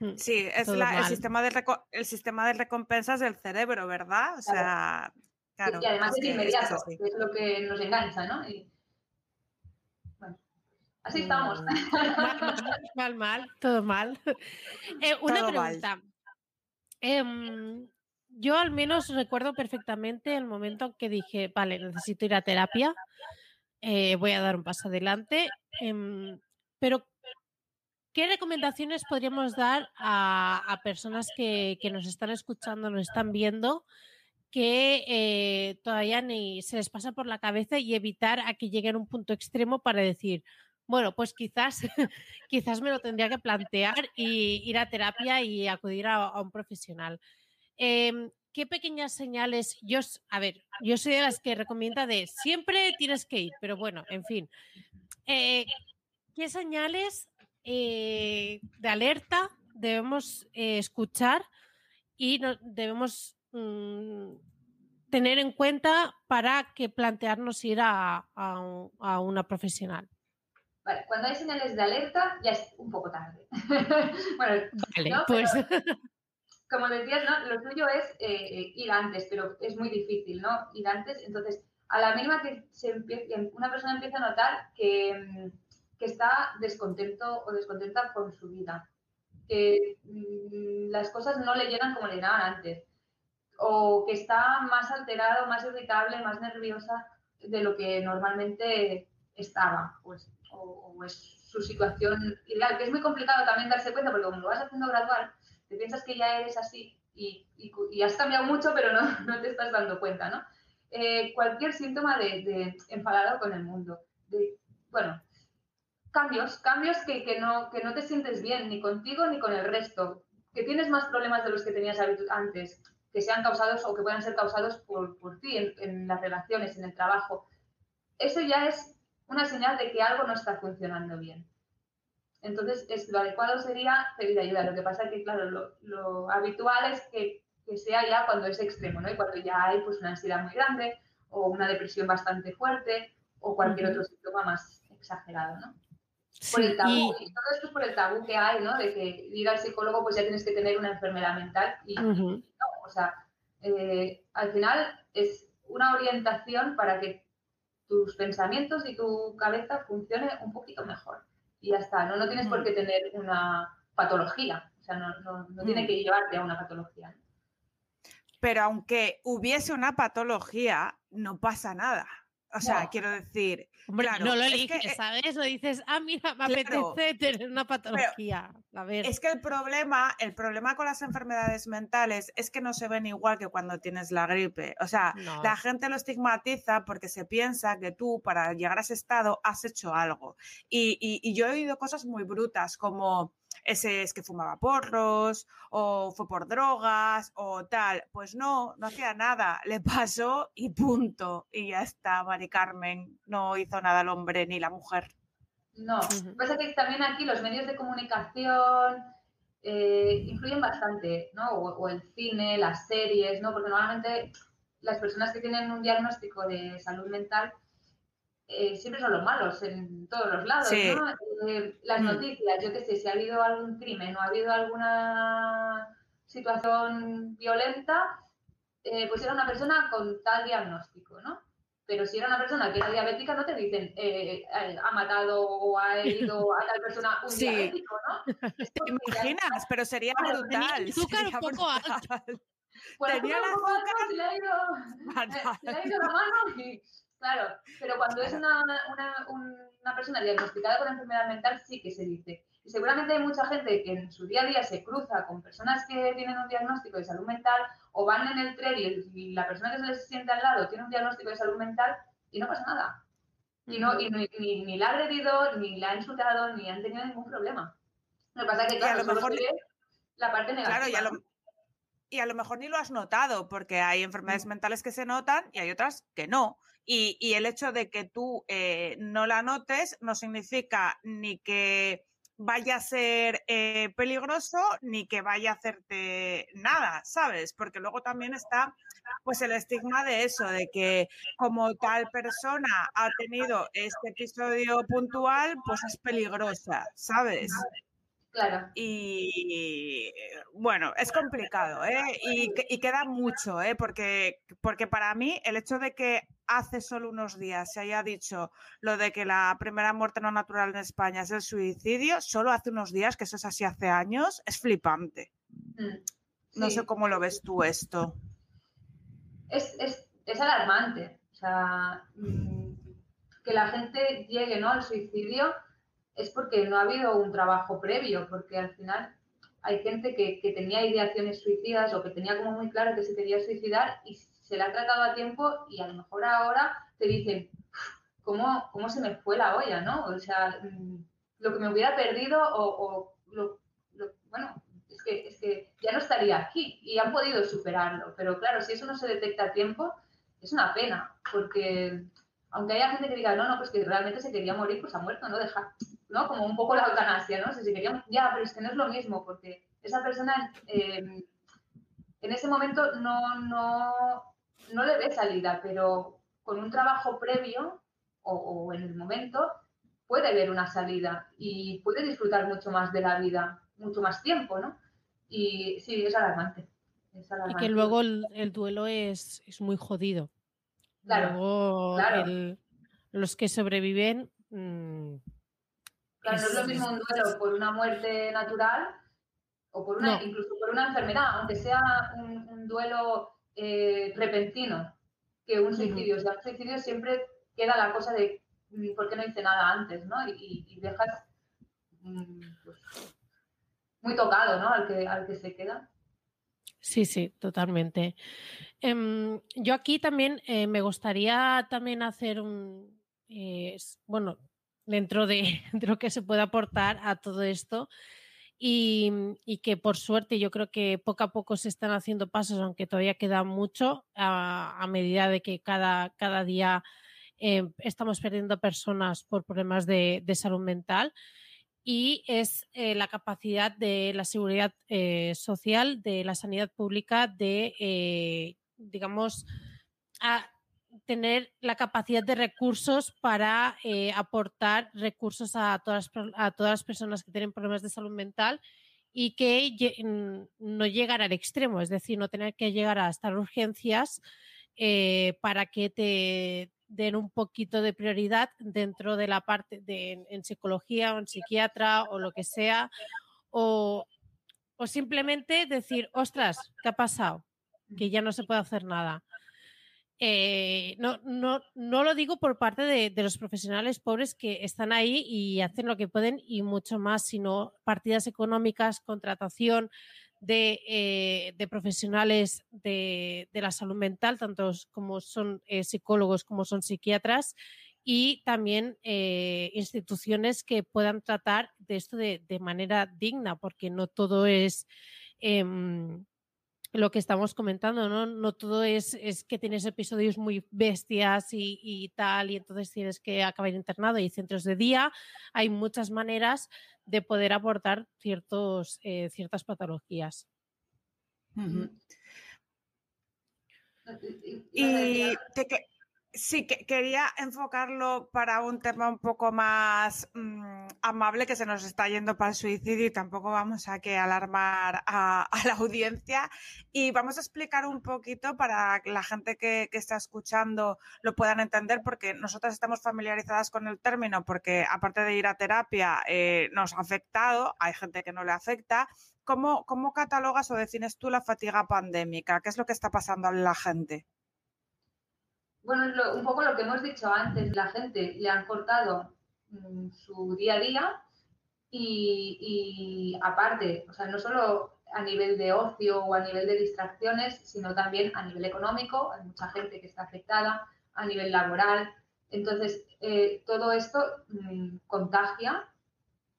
Mm, sí, es el, sistema de el sistema de recompensas del cerebro, ¿verdad? O sea, claro. y además es, inmediato, que es, lo que nos engancha, ¿no? bueno, así estamos. Mal, mal, todo mal. Eh, una pregunta. Em, yo al menos recuerdo perfectamente el momento en que dije, vale, necesito ir a terapia, eh, voy a dar un paso adelante, em, pero ¿qué recomendaciones podríamos dar a, personas que, nos están escuchando, nos están viendo, que eh, todavía ni se les pasa por la cabeza y evitar a que lleguen a un punto extremo para decir, bueno, pues quizás, quizás me lo tendría que plantear y ir a terapia y acudir a, un profesional. Em, ¿Qué pequeñas señales? Yo, a ver, yo soy de las que recomienda de siempre tienes que ir, pero bueno, en fin. Eh, ¿Qué señales eh, de alerta debemos eh, escuchar y debemos mm, tener en cuenta para que plantearnos ir a, una profesional? cuando hay señales de alerta ya es un poco tarde. bueno, pues... como decías, lo suyo es eh, ir antes, pero es muy difícil, ¿no? Ir antes, entonces, a la mínima que se una persona empieza a notar que mm, que está descontento o descontenta con su vida, que mm, las cosas no le llenan como le llenaban antes, o que está más alterado, más irritable, más nerviosa de lo que normalmente estaba, pues, o, es su situación ideal, que es muy complicado también darse cuenta, porque como lo vas haciendo gradual, te piensas que ya eres así y, has cambiado mucho, pero no, no, te estás dando cuenta, ¿no? Eh, cualquier síntoma de, enfadado con el mundo, de, bueno, cambios, cambios que, que, no, que no te sientes bien ni contigo ni con el resto, que tienes más problemas de los que tenías antes, que sean causados o que puedan ser causados por, por ti en, las relaciones, en el trabajo. Eso ya es una señal de que algo no está funcionando bien. Entonces, es, lo adecuado sería pedir ayuda. Lo que pasa es que, claro, lo, lo habitual es que, que, sea ya cuando es extremo, ¿no? Y cuando ya hay pues, una ansiedad muy grande o una depresión bastante fuerte o cualquier otro síntoma más exagerado, ¿no? por el tabú. Y... todo esto es por el tabú que hay, ¿no? De que ir al psicólogo pues ya tienes que tener una enfermedad mental. Y, no, o sea, eh, al final es una orientación para que tus pensamientos y tu cabeza funcione un poquito mejor. Y ya está, no, no tienes por qué tener una patología, o sea, no, no, no tiene que llevarte a una patología. Pero aunque hubiese una patología, no pasa nada. O sea, quiero decir. no lo eliges, eh, ¿sabes? Lo dices, ah, mira, me apetece tener una patología. a ver. Es que el problema, el problema con las enfermedades mentales es que no se ven igual que cuando tienes la gripe. O sea, la gente lo estigmatiza porque se piensa que tú, para llegar a ese estado, has hecho algo. y yo he oído cosas muy brutas como ese es que fumaba porros o fue por drogas o tal. Pues no, no hacía nada, le pasó y punto. Y ya está, Mari Carmen, no hizo nada el hombre ni la mujer. No, pasa que también aquí los medios de comunicación eh, influyen bastante, ¿no? O, el cine, las series, ¿no? Porque normalmente las personas que tienen un diagnóstico de salud mental eh, siempre son los malos en todos los lados, ¿no? Eh, las mm. noticias, yo qué sé, si ha habido algún crimen o ha habido alguna situación violenta, eh, pues era una persona con tal diagnóstico, ¿no? Pero si era una persona que era diabética, no te dicen ha matado o ha herido a tal persona un diabético, ¿no? ¿Te imaginas? Pero sería brutal. Azúcar un poco alto. Tenía el azúcar. Se le ha ido, se le ha ido la mano y Claro, pero cuando es una, persona diagnosticada con enfermedad mental, sí que se dice. Y seguramente hay mucha gente que en su día a día se cruza con personas que tienen un diagnóstico de salud mental o van en el tren y, la persona que se les siente al lado tiene un diagnóstico de salud mental y no pasa nada. Y, no, y ni, la ha agredido, ni la ha insultado, ni han tenido ningún problema. Lo que pasa es que, claro, a lo mejor... la parte negativa. Claro, lo y a lo mejor ni lo has notado, porque hay enfermedades mm. mentales que se notan y hay otras que no. Y, el hecho de que tú eh, no la notes no significa ni que vaya a ser eh, peligroso ni que vaya a hacerte nada, ¿sabes? Porque luego también está pues el estigma de eso, de que como tal persona ha tenido este episodio puntual, pues es peligrosa, ¿sabes? Claro. Y bueno, es complicado, ¿eh? Y, queda mucho, ¿eh? Porque, porque para mí el hecho de que hace solo unos días se haya dicho lo de que la primera muerte no natural en España es el suicidio, solo hace unos días, que eso es así hace años, es flipante. Mm, no sé cómo lo ves tú esto. Es, es alarmante. O sea, mm, que la gente llegue ¿no? al suicidio es porque no ha habido un trabajo previo, porque al final hay gente que, que, tenía ideaciones suicidas o que tenía como muy claro que se quería suicidar y se le ha tratado a tiempo y a lo mejor ahora te dicen, ¿cómo, cómo se me fue la olla, no? O sea, mm, lo que me hubiera perdido o, bueno, es que, es que ya no estaría aquí y han podido superarlo. Pero claro, si eso no se detecta a tiempo, es una pena, porque aunque haya gente que diga, no, no, pues que realmente se quería morir, pues ha muerto, ¿no? Deja, ¿no? Como un poco la eutanasia, ¿no? Si se quería, ya, pero es que no es lo mismo, porque esa persona eh, en ese momento no, no, no le ve salida, pero con un trabajo previo o, en el momento puede ver una salida y puede disfrutar mucho más de la vida, mucho más tiempo, ¿no? Y sí, es alarmante. Y que luego el, duelo es, muy jodido. Claro, luego los que sobreviven... Mm, claro, no es lo mismo un duelo por una muerte natural o por una, incluso por una enfermedad, aunque sea un duelo eh, repentino que un suicidio. O sea, un suicidio siempre queda la cosa de mm, por qué no hice nada antes, ¿no? Y, dejas mm, pues, muy tocado, ¿no? Al que, al que se queda. Sí, sí, totalmente. Em, yo aquí también eh, me gustaría también hacer un, eh, bueno, dentro de, lo que se puede aportar a todo esto, y, que por suerte yo creo que poco a poco se están haciendo pasos, aunque todavía queda mucho, a, medida de que cada, cada día eh, estamos perdiendo personas por problemas de, salud mental. Y es eh, la capacidad de la seguridad eh, social, de la sanidad pública, de, digamos, a, tener la capacidad de recursos para eh, aportar recursos a todas, a todas las personas que tienen problemas de salud mental y que no llegar al extremo, es decir, no tener que llegar a estar urgencias eh, para que te den un poquito de prioridad dentro de la parte de en, psicología o en psiquiatra o lo que sea, o, o simplemente decir, ostras, ¿qué ha pasado? Que ya no se puede hacer nada eh, no, no, no, lo digo por parte de, los profesionales pobres que están ahí y hacen lo que pueden y mucho más, sino partidas económicas, contratación de, eh, profesionales de, la salud mental, tanto como son eh, psicólogos como son psiquiatras, y también instituciones que puedan tratar de esto de, manera digna, porque no todo es em, lo que estamos comentando, ¿no? No todo es, es que tienes episodios muy bestias y, tal, y entonces tienes que acabar internado. Y centros de día, hay muchas maneras de poder aportar ciertos, eh, ciertas patologías. Y te, Sí, que, quería enfocarlo para un tema un poco más mm, amable que se nos está yendo para el suicidio y tampoco vamos a que alarmar a, la audiencia. Y vamos a explicar un poquito para que la gente que, está escuchando lo puedan entender, porque nosotras estamos familiarizadas con el término, porque aparte de ir a terapia eh, nos ha afectado, hay gente que no le afecta. ¿Cómo, ¿Cómo catalogas o defines tú la fatiga pandémica? ¿Qué es lo que está pasando a la gente? Bueno, un poco lo que hemos dicho antes, la gente le han cortado mm, su día a día y, aparte, o sea, no solo a nivel de ocio o a nivel de distracciones, sino también a nivel económico, hay mucha gente que está afectada, a nivel laboral. Entonces, eh, todo esto mm, contagia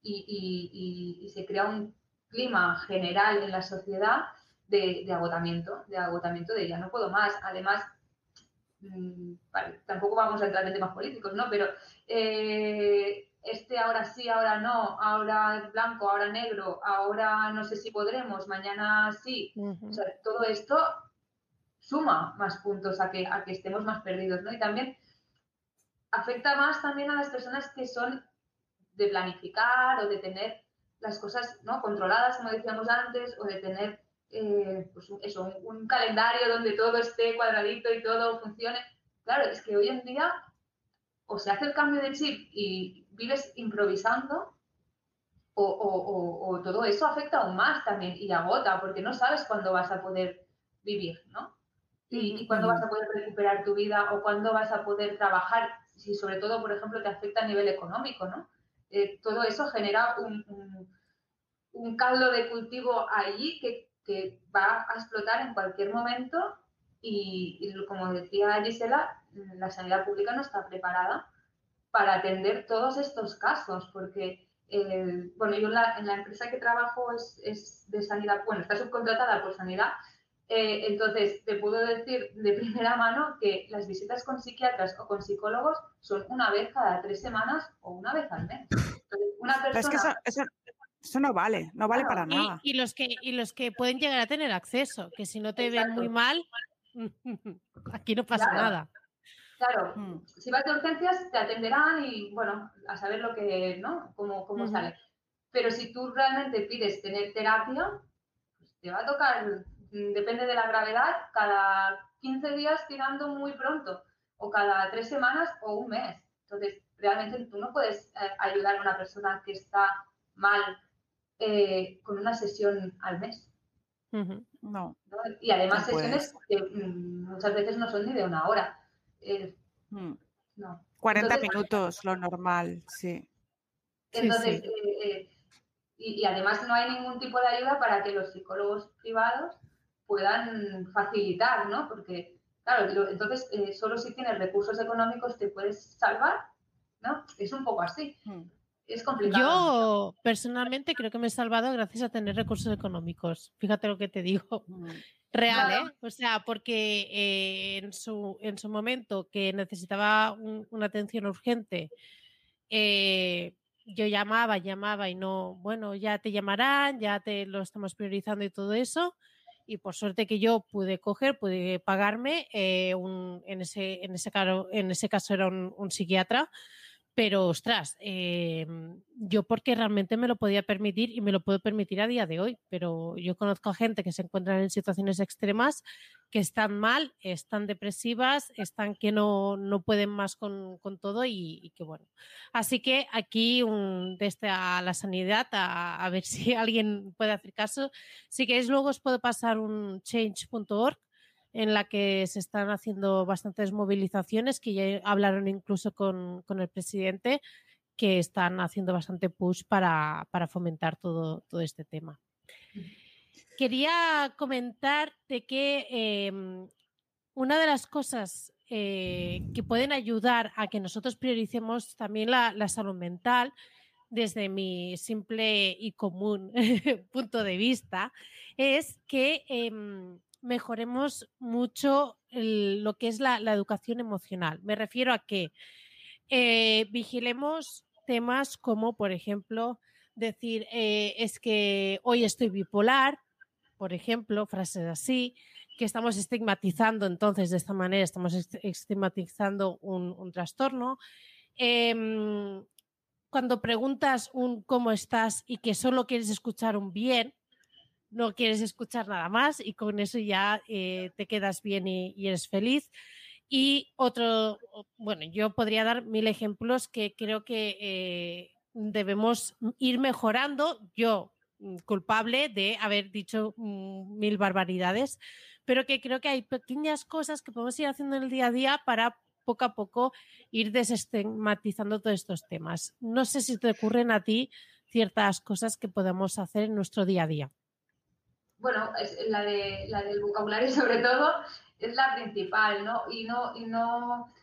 y, se crea un clima general en la sociedad de, de agotamiento, de agotamiento de ya no puedo más. Además, Mm, tampoco vamos a entrar en temas políticos, ¿no? Pero eh, este ahora sí, ahora no, ahora es blanco, ahora negro, ahora no sé si podremos, mañana sí. O sea, todo esto suma más puntos a que, a que estemos más perdidos, ¿no? Y también afecta más también a las personas que son de planificar o de tener las cosas ¿no? controladas, como decíamos antes, o de tener eh, pues eso, un, calendario donde todo esté cuadradito y todo funcione. Claro, es que hoy en día o se hace el cambio de chip y vives improvisando o, todo eso afecta aún más también y agota porque no sabes cuándo vas a poder vivir, ¿no? Y, cuándo vas a poder recuperar tu vida o cuándo vas a poder trabajar, si sobre todo, por ejemplo, te afecta a nivel económico, ¿no? eh, todo eso genera un, un, caldo de cultivo allí que, que, va a explotar en cualquier momento y, como decía Gisela, la sanidad pública no está preparada para atender todos estos casos, porque, eh, bueno, yo en la, en la, empresa que trabajo es, es, de sanidad, bueno, está subcontratada por sanidad, eh, entonces te puedo decir de primera mano que las visitas con psiquiatras o con psicólogos son una vez cada tres semanas o una vez al mes. una persona... es que eso, no vale, no vale para nada. Y, los que, y los que pueden llegar a tener acceso, que si no te ven muy mal, aquí no pasa nada. Claro, mm. si vas de urgencias te atenderán y bueno, a saber lo que, ¿no? Cómo, cómo sale. Pero si tú realmente pides tener terapia, pues te va a tocar, mm, depende de la gravedad, cada 15 días tirando muy pronto, o cada tres semanas o un mes. Entonces, realmente tú no puedes eh, ayudar a una persona que está mal eh, con una sesión al mes. no. Y además sesiones que mm, muchas veces no son ni de una hora. Mm. no. 40 minutos, lo normal, sí. Entonces, eh, eh, y, además no hay ningún tipo de ayuda para que los psicólogos privados puedan facilitar, ¿no? Porque, claro, entonces eh, solo si tienes recursos económicos te puedes salvar, ¿no? Es un poco así. Mm. Es complicado. Yo personalmente creo que me he salvado gracias a tener recursos económicos. Fíjate lo que te digo. Real, ¿eh? O sea, porque eh, en, su, en su momento que necesitaba una atención urgente, eh, yo llamaba, llamaba y no, bueno, ya te llamarán, ya te lo estamos priorizando y todo eso. Y por suerte que yo pude coger, pude pagarme, eh, un, en, ese, en, ese caso, en ese caso era un, un psiquiatra, pero, ostras, em, yo porque realmente me lo podía permitir y me lo puedo permitir a día de hoy, pero yo conozco a gente que se encuentran en situaciones extremas, que están mal, están depresivas, están que no, no pueden más con, con todo y, que bueno. Así que aquí, un, desde a la sanidad, a, a ver si alguien puede hacer caso. Si queréis, luego os puedo pasar un change.org en la que se están haciendo bastantes movilizaciones, que ya hablaron incluso con, el presidente, que están haciendo bastante push para, fomentar todo, todo este tema. Quería comentarte que em, una de las cosas eh, que pueden ayudar a que nosotros prioricemos también la, salud mental, desde mi simple y común punto de vista, es que em, mejoremos mucho lo que es la, educación emocional. Me refiero a que eh, vigilemos temas como, por ejemplo, decir, eh, es que hoy estoy bipolar, por ejemplo, frases así, que estamos estigmatizando entonces de esta manera, estamos estigmatizando un, trastorno. Em, cuando preguntas un cómo estás y que solo quieres escuchar un bien, no quieres escuchar nada más y con eso ya eh, te quedas bien y, eres feliz. Y otro, bueno, yo podría dar mil ejemplos que creo que eh, debemos ir mejorando. Yo, mm, culpable de haber dicho mm, mil barbaridades, pero que creo que hay pequeñas cosas que podemos ir haciendo en el día a día para poco a poco ir desestigmatizando todos estos temas. No sé si te ocurren a ti ciertas cosas que podemos hacer en nuestro día a día bueno, es la, de, la del vocabulario sobre todo es la principal, ¿no? Y no, y no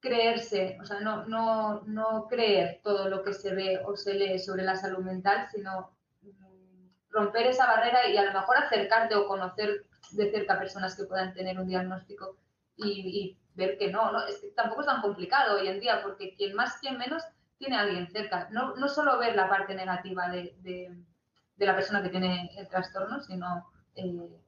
creerse, o sea, no, no, no creer todo lo que se ve o se lee sobre la salud mental, sino mm, romper esa barrera y a lo mejor acercarte o conocer de cerca personas que puedan tener un diagnóstico y, ver que no, ¿no? Es que tampoco es tan complicado hoy en día, porque quien más, quien menos, tiene a alguien cerca. No, no solo ver la parte negativa de de la persona que tiene el trastorno, sino eh,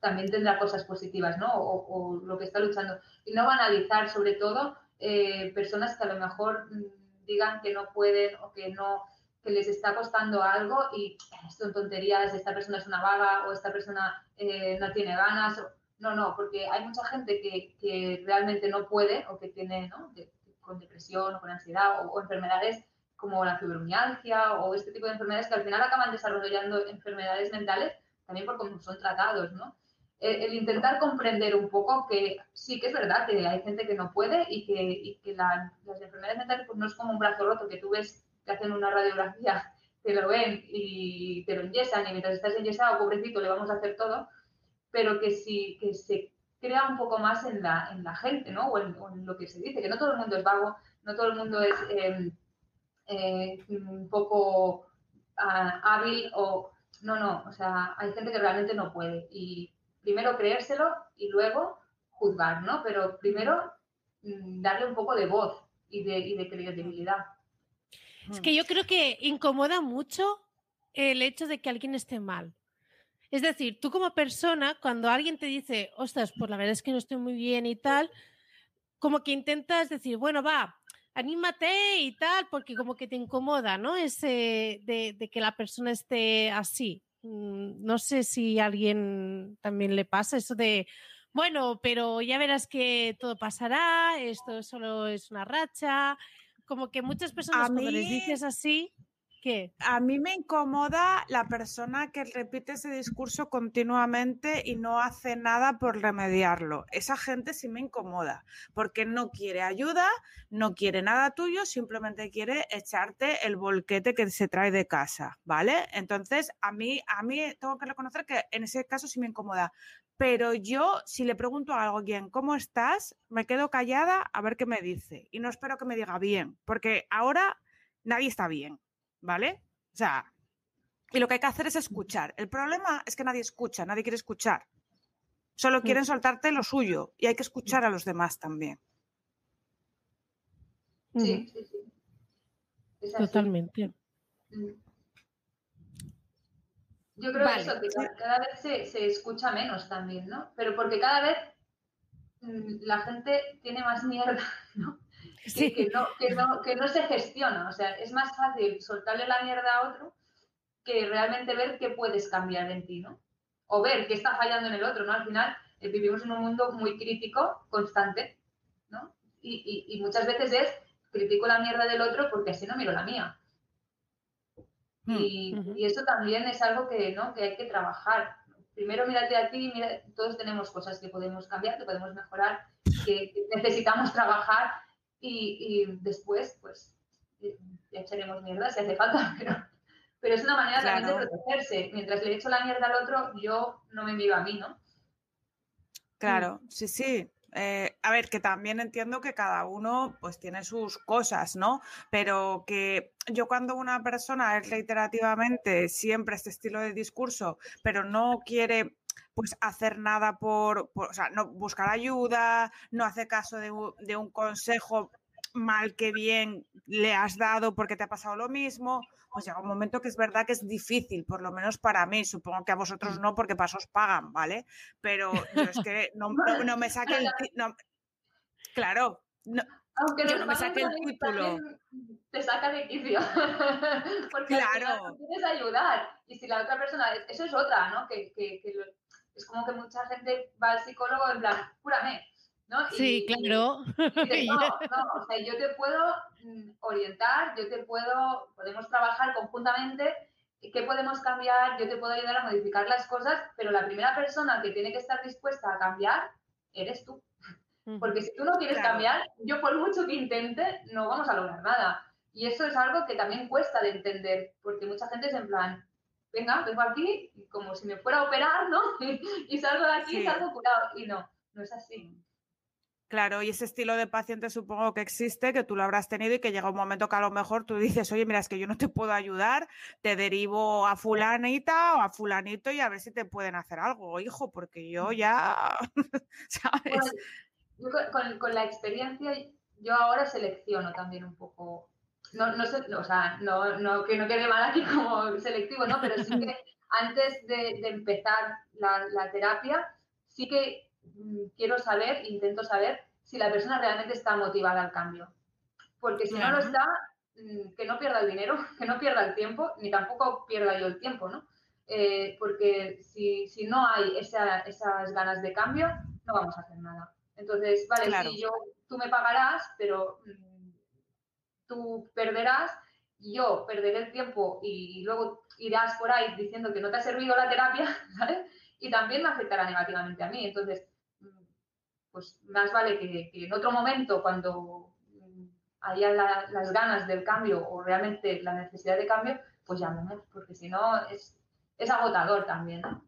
también tendrá cosas positivas, ¿no? O, lo que está luchando. Y no banalizar, sobre todo, eh, personas que a lo mejor mm, digan que no pueden o que no que les está costando algo y son tonterías, esta persona es una vaga o esta persona eh, no tiene ganas. no, no, porque hay mucha gente que, realmente no puede o que tiene, ¿no? con depresión o con ansiedad o enfermedades como la fibromialgia o este tipo de enfermedades que al final acaban desarrollando enfermedades mentales también por cómo son tratados, ¿no? El, intentar comprender un poco que sí que es verdad que hay gente que no puede y que, y que las enfermedades mentales pues no es como un brazo roto que tú ves te hacen una radiografía, te lo ven y te lo enyesan y mientras estás enyesado, pobrecito, le vamos a hacer todo, pero que si que se crea un poco más en la, en la gente, ¿no? O en, lo que se dice, que no todo el mundo es vago, no todo el mundo es em, eh, un poco ah, hábil o... No, no, o sea, hay gente que realmente no puede. Y primero creérselo y luego juzgar, ¿no? Pero primero mm, darle un poco de voz y de, y de credibilidad. Es que yo creo que incomoda mucho el hecho de que alguien esté mal. Es decir, tú como persona, cuando alguien te dice, ostras, pues la verdad es que no estoy muy bien y tal, como que intentas decir, bueno, va, anímate y tal, porque como que te incomoda, ¿no? Ese de, que la persona esté así. Mm, no sé si a alguien también le pasa eso de, bueno, pero ya verás que todo pasará, esto solo es una racha. Como que muchas personas cuando les dices así, a mí me incomoda la persona que repite ese discurso continuamente y no hace nada por remediarlo. Esa gente sí me incomoda, porque no quiere ayuda, no quiere nada tuyo, simplemente quiere echarte el volquete que se trae de casa, ¿vale? Entonces, a mí, a mí tengo que reconocer que en ese caso sí me incomoda. Pero yo, si le pregunto a alguien, ¿cómo estás? Me quedo callada a ver qué me dice. Y no espero que me diga bien, porque ahora nadie está bien. ¿Vale? O sea, y lo que hay que hacer es escuchar. El problema es que nadie escucha, nadie quiere escuchar. Solo mm. quieren soltarte lo suyo y hay que escuchar a los demás también. Sí, sí, sí. Totalmente. Mm. Yo creo que eso, que cada vez se, escucha menos también, ¿no? Pero porque cada vez mm, la gente tiene más mierda, ¿no? Que, no, que, no, se gestiona. O sea, es más fácil soltarle la mierda a otro que realmente ver qué puedes cambiar en ti, ¿no? O ver qué está fallando en el otro, ¿no? Al final eh, vivimos en un mundo muy crítico, constante, ¿no? Y, muchas veces es, critico la mierda del otro porque así no miro la mía. Hmm. Y, eso también es algo que, ¿no? que hay que trabajar. Primero mírate a ti, mira, todos tenemos cosas que podemos cambiar, que podemos mejorar, que necesitamos trabajar y, después, pues, eh, echaremos mierda si hace falta, pero, es una manera también de protegerse. Mientras le echo la mierda al otro, yo no me miro a mí, ¿no? Claro, sí, sí. Eh, a ver, que también entiendo que cada uno pues tiene sus cosas, ¿no? Pero que yo cuando una persona es reiterativamente siempre este estilo de discurso, pero no quiere pues hacer nada por, o sea, no buscar ayuda, no hacer caso de, de, un consejo mal que bien le has dado porque te ha pasado lo mismo, pues llega un momento que es verdad que es difícil, por lo menos para mí, supongo que a vosotros no porque pasos pagan, ¿vale? Pero yo es que no, no, me saque el... No, claro, no, aunque yo no me saque el título. Te saca de quicio. Porque claro. quieres ayudar. Y si la otra persona, eso es otra, ¿no? Que, que, que es como que mucha gente va al psicólogo en plan, cúrame, ¿no? Sí, claro. Y no, no, o sea, yo te puedo mm, orientar, yo te puedo, podemos trabajar conjuntamente, ¿qué podemos cambiar? Yo te puedo ayudar a modificar las cosas, pero la primera persona que tiene que estar dispuesta a cambiar eres tú. Porque si tú no quieres cambiar, yo por mucho que intente, no vamos a lograr nada. Y eso es algo que también cuesta de entender, porque mucha gente es en plan, venga, vengo aquí como si me fuera a operar, ¿no? y salgo de aquí y salgo curado. Y no, no es así. Claro, y ese estilo de paciente supongo que existe, que tú lo habrás tenido y que llega un momento que a lo mejor tú dices, oye, mira, es que yo no te puedo ayudar, te derivo a fulanita o a fulanito y a ver si te pueden hacer algo, hijo, porque yo ya, ¿sabes? con, con, la experiencia, yo ahora selecciono también un poco no, no sé, o sea, no, no, que no quede mal aquí como selectivo, ¿no? Pero sí que antes de, empezar la, terapia, sí que mm, quiero saber, intento saber si la persona realmente está motivada al cambio. Porque si no lo está, mm, que no pierda el dinero, que no pierda el tiempo, ni tampoco pierda yo el tiempo, ¿no? Eh, porque si, si, no hay esas ganas de cambio, no vamos a hacer nada. Entonces, vale, si yo, tú me pagarás, pero mm, tú perderás, yo perderé el tiempo y luego irás por ahí diciendo que no te ha servido la terapia, ¿sabes? Y también me afectará negativamente a mí. Entonces, pues más vale que, en otro momento, cuando haya las ganas del cambio o realmente la necesidad de cambio, pues llamemos, porque si no es, es agotador también, ¿no?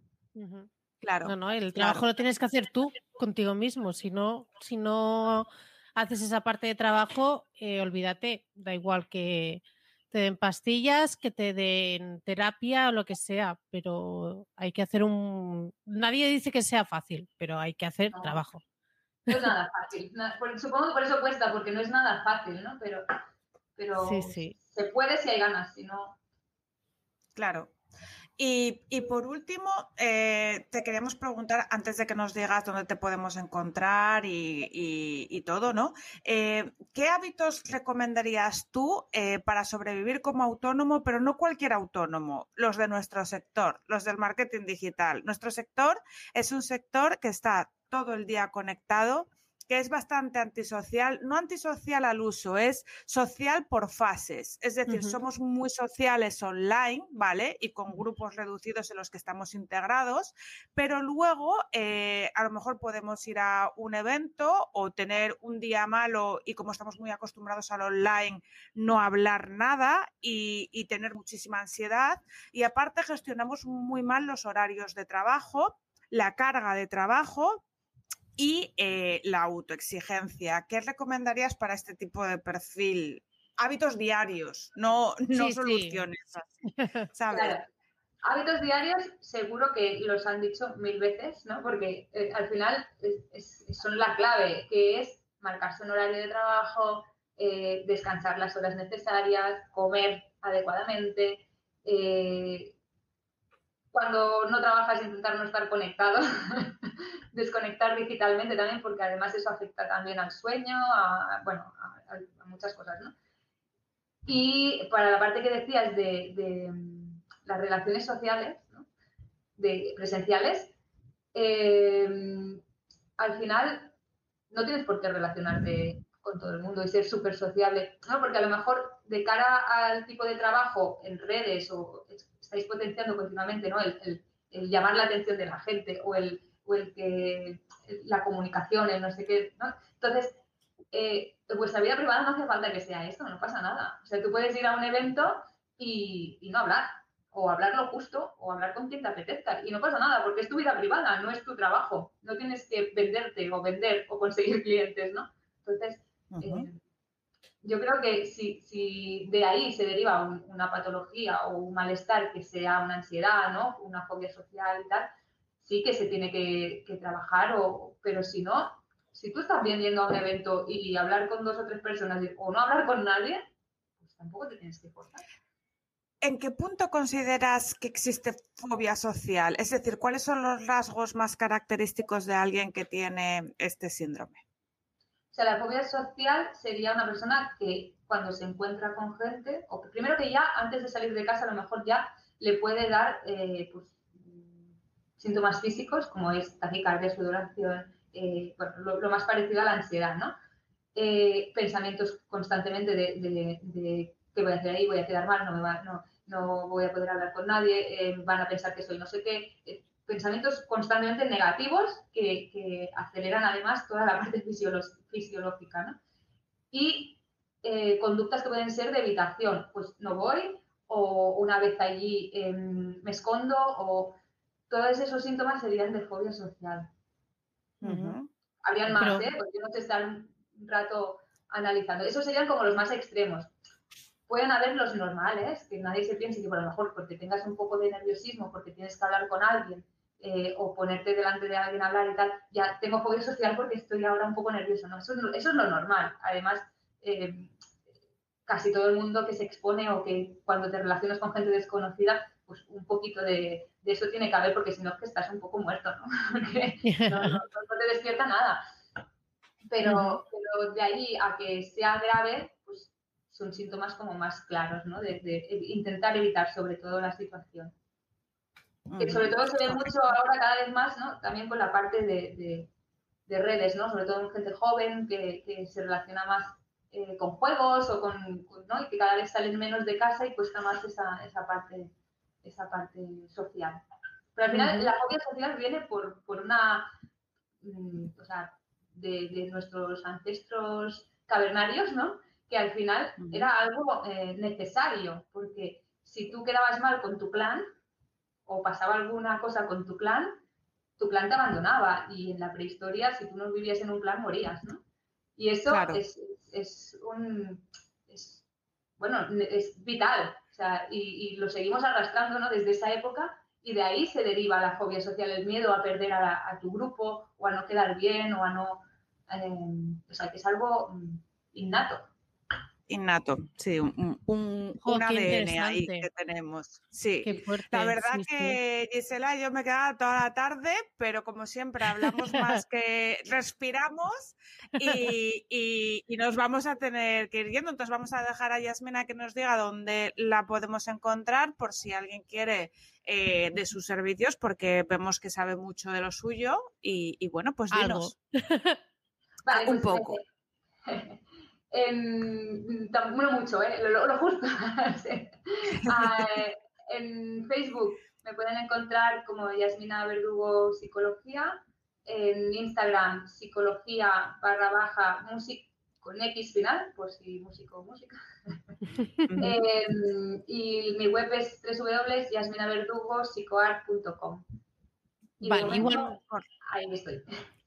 Claro. No, no, el trabajo lo tienes que hacer tú contigo mismo. Si no, si no haces esa parte de trabajo, eh, olvídate, da igual que te den pastillas, que te den terapia o lo que sea, pero hay que hacer un... Nadie dice que sea fácil, pero hay que hacer trabajo. No es nada fácil. Supongo que por eso cuesta, porque no es nada fácil, ¿no? Pero, pero se puede si hay ganas, si no... Claro. Y, por último, eh, te queríamos preguntar, antes de que nos digas dónde te podemos encontrar y, todo, ¿no? Eh, ¿Qué hábitos recomendarías tú eh, para sobrevivir como autónomo, pero no cualquier autónomo, los de nuestro sector, los del marketing digital? Nuestro sector es un sector que está todo el día conectado que es bastante antisocial, no antisocial al uso, es social por fases. Es decir, somos muy sociales online, ¿vale? Y con grupos reducidos en los que estamos integrados, pero luego eh, a lo mejor podemos ir a un evento o tener un día malo y como estamos muy acostumbrados al online, no hablar nada y, y tener muchísima ansiedad. Y aparte gestionamos muy mal los horarios de trabajo, la carga de trabajo y eh, la autoexigencia. ¿Qué recomendarías para este tipo de perfil? Hábitos diarios, no, no soluciones. Hábitos diarios seguro que los han dicho mil veces, ¿no? Porque eh, al final son la clave, que es marcarse un horario de trabajo, eh, descansar las horas necesarias, comer adecuadamente, cuando no trabajas intentar no estar conectado, desconectar digitalmente también, porque además eso afecta también al sueño, a, bueno, a, muchas cosas, ¿no? Y para la parte que decías de, mm, las relaciones sociales, ¿no? de presenciales, eh, al final no tienes por qué relacionarte con todo el mundo y ser súper sociable, ¿no? Porque a lo mejor de cara al tipo de trabajo en redes o estáis potenciando continuamente, ¿no? El, llamar la atención de la gente o el, que la comunicación, el no sé qué, ¿no? Entonces, eh, vuestra vida privada no hace falta que sea esto, no pasa nada. O sea, tú puedes ir a un evento y, no hablar, o hablar lo justo, o hablar con quien te apetezca, y no pasa nada, porque es tu vida privada, no es tu trabajo. No tienes que venderte o vender o conseguir clientes, ¿no? Entonces, yo creo que si, si, de ahí se deriva una patología o un malestar que sea una ansiedad, ¿no? Una fobia social y tal, sí que se tiene que, trabajar, o, pero si no, si tú estás bien yendo a un evento y hablar con dos o tres personas o no hablar con nadie, pues tampoco te tienes que forzar. ¿En qué punto consideras que existe fobia social? Es decir, ¿cuáles son los rasgos más característicos de alguien que tiene este síndrome? O sea, la fobia social sería una persona que cuando se encuentra con gente, o que primero que ya antes de salir de casa a lo mejor ya le puede dar eh, pues, síntomas físicos como es taquicardia, sudoración, eh, bueno, lo, más parecido a la ansiedad, ¿no? Eh, pensamientos constantemente de, qué voy a hacer ahí, voy a quedar mal, no, me va, no, no voy a poder hablar con nadie, van a pensar que soy no sé qué, pensamientos constantemente negativos que, aceleran además toda la parte fisiológica. ¿no? Y eh, conductas que pueden ser de evitación, pues no voy o una vez allí em, me escondo o todos esos síntomas serían de fobia social. Habrían más, ¿eh? Porque no se están un rato analizando. Esos serían como los más extremos. Pueden haber los normales, que nadie se piense que por lo mejor porque tengas un poco de nerviosismo, porque tienes que hablar con alguien, eh, o ponerte delante de alguien a hablar y tal, ya tengo fobia social porque estoy ahora un poco nervioso, ¿no? Eso, es lo normal. Además, eh, casi todo el mundo que se expone o que cuando te relacionas con gente desconocida, pues un poquito de, eso tiene que haber porque si no es que estás un poco muerto, ¿no? Porque no, te despierta nada. Pero, pero, de ahí a que sea grave, pues son síntomas como más claros, ¿no? de intentar evitar sobre todo la situación. Que sobre todo se ve mucho ahora cada vez más, ¿no? También con la parte de, redes, ¿no? Sobre todo en gente joven que, se relaciona más eh, con juegos o con, ¿no? Y que cada vez salen menos de casa y cuesta más esa, esa parte, esa parte social. Pero al final la fobia social viene por, por una, mm, o sea, de, de, nuestros ancestros cavernarios, ¿no? que al final era algo eh, necesario, porque si tú quedabas mal con tu clan o pasaba alguna cosa con tu clan, tu clan te abandonaba y en la prehistoria si tú no vivías en un clan morías, ¿no? Y eso Claro. es, es un... es- bueno, es vital, o sea, y, lo seguimos arrastrando, ¿no? Desde esa época y de ahí se deriva la fobia social, el miedo a perder a, la- a tu grupo o a no quedar bien o a no... eh, o sea, que es algo mm, innato. Innato, sí, un, un, qué ADN ahí que tenemos. Sí. Qué fuerte. La verdad sí, sí. que Gisela y yo me quedaba toda la tarde, pero como siempre hablamos más que respiramos y, y- y nos vamos a tener que ir yendo. Entonces vamos a dejar a Yasmina que nos diga dónde la podemos encontrar por si alguien quiere eh, de sus servicios, porque vemos que sabe mucho de lo suyo. Y, y bueno, pues Algo. dinos. Vale, Un pues, poco. en, mucho, lo, lo- lo justo. Sí. En Facebook me pueden encontrar como Yasmina Verdugo Psicología. En Instagram, psicología barra baja music con X final, por si músico o música. Em, y mi web es www.yasminaverdugopsicoart.com. Vale, momento, igual- ahí estoy.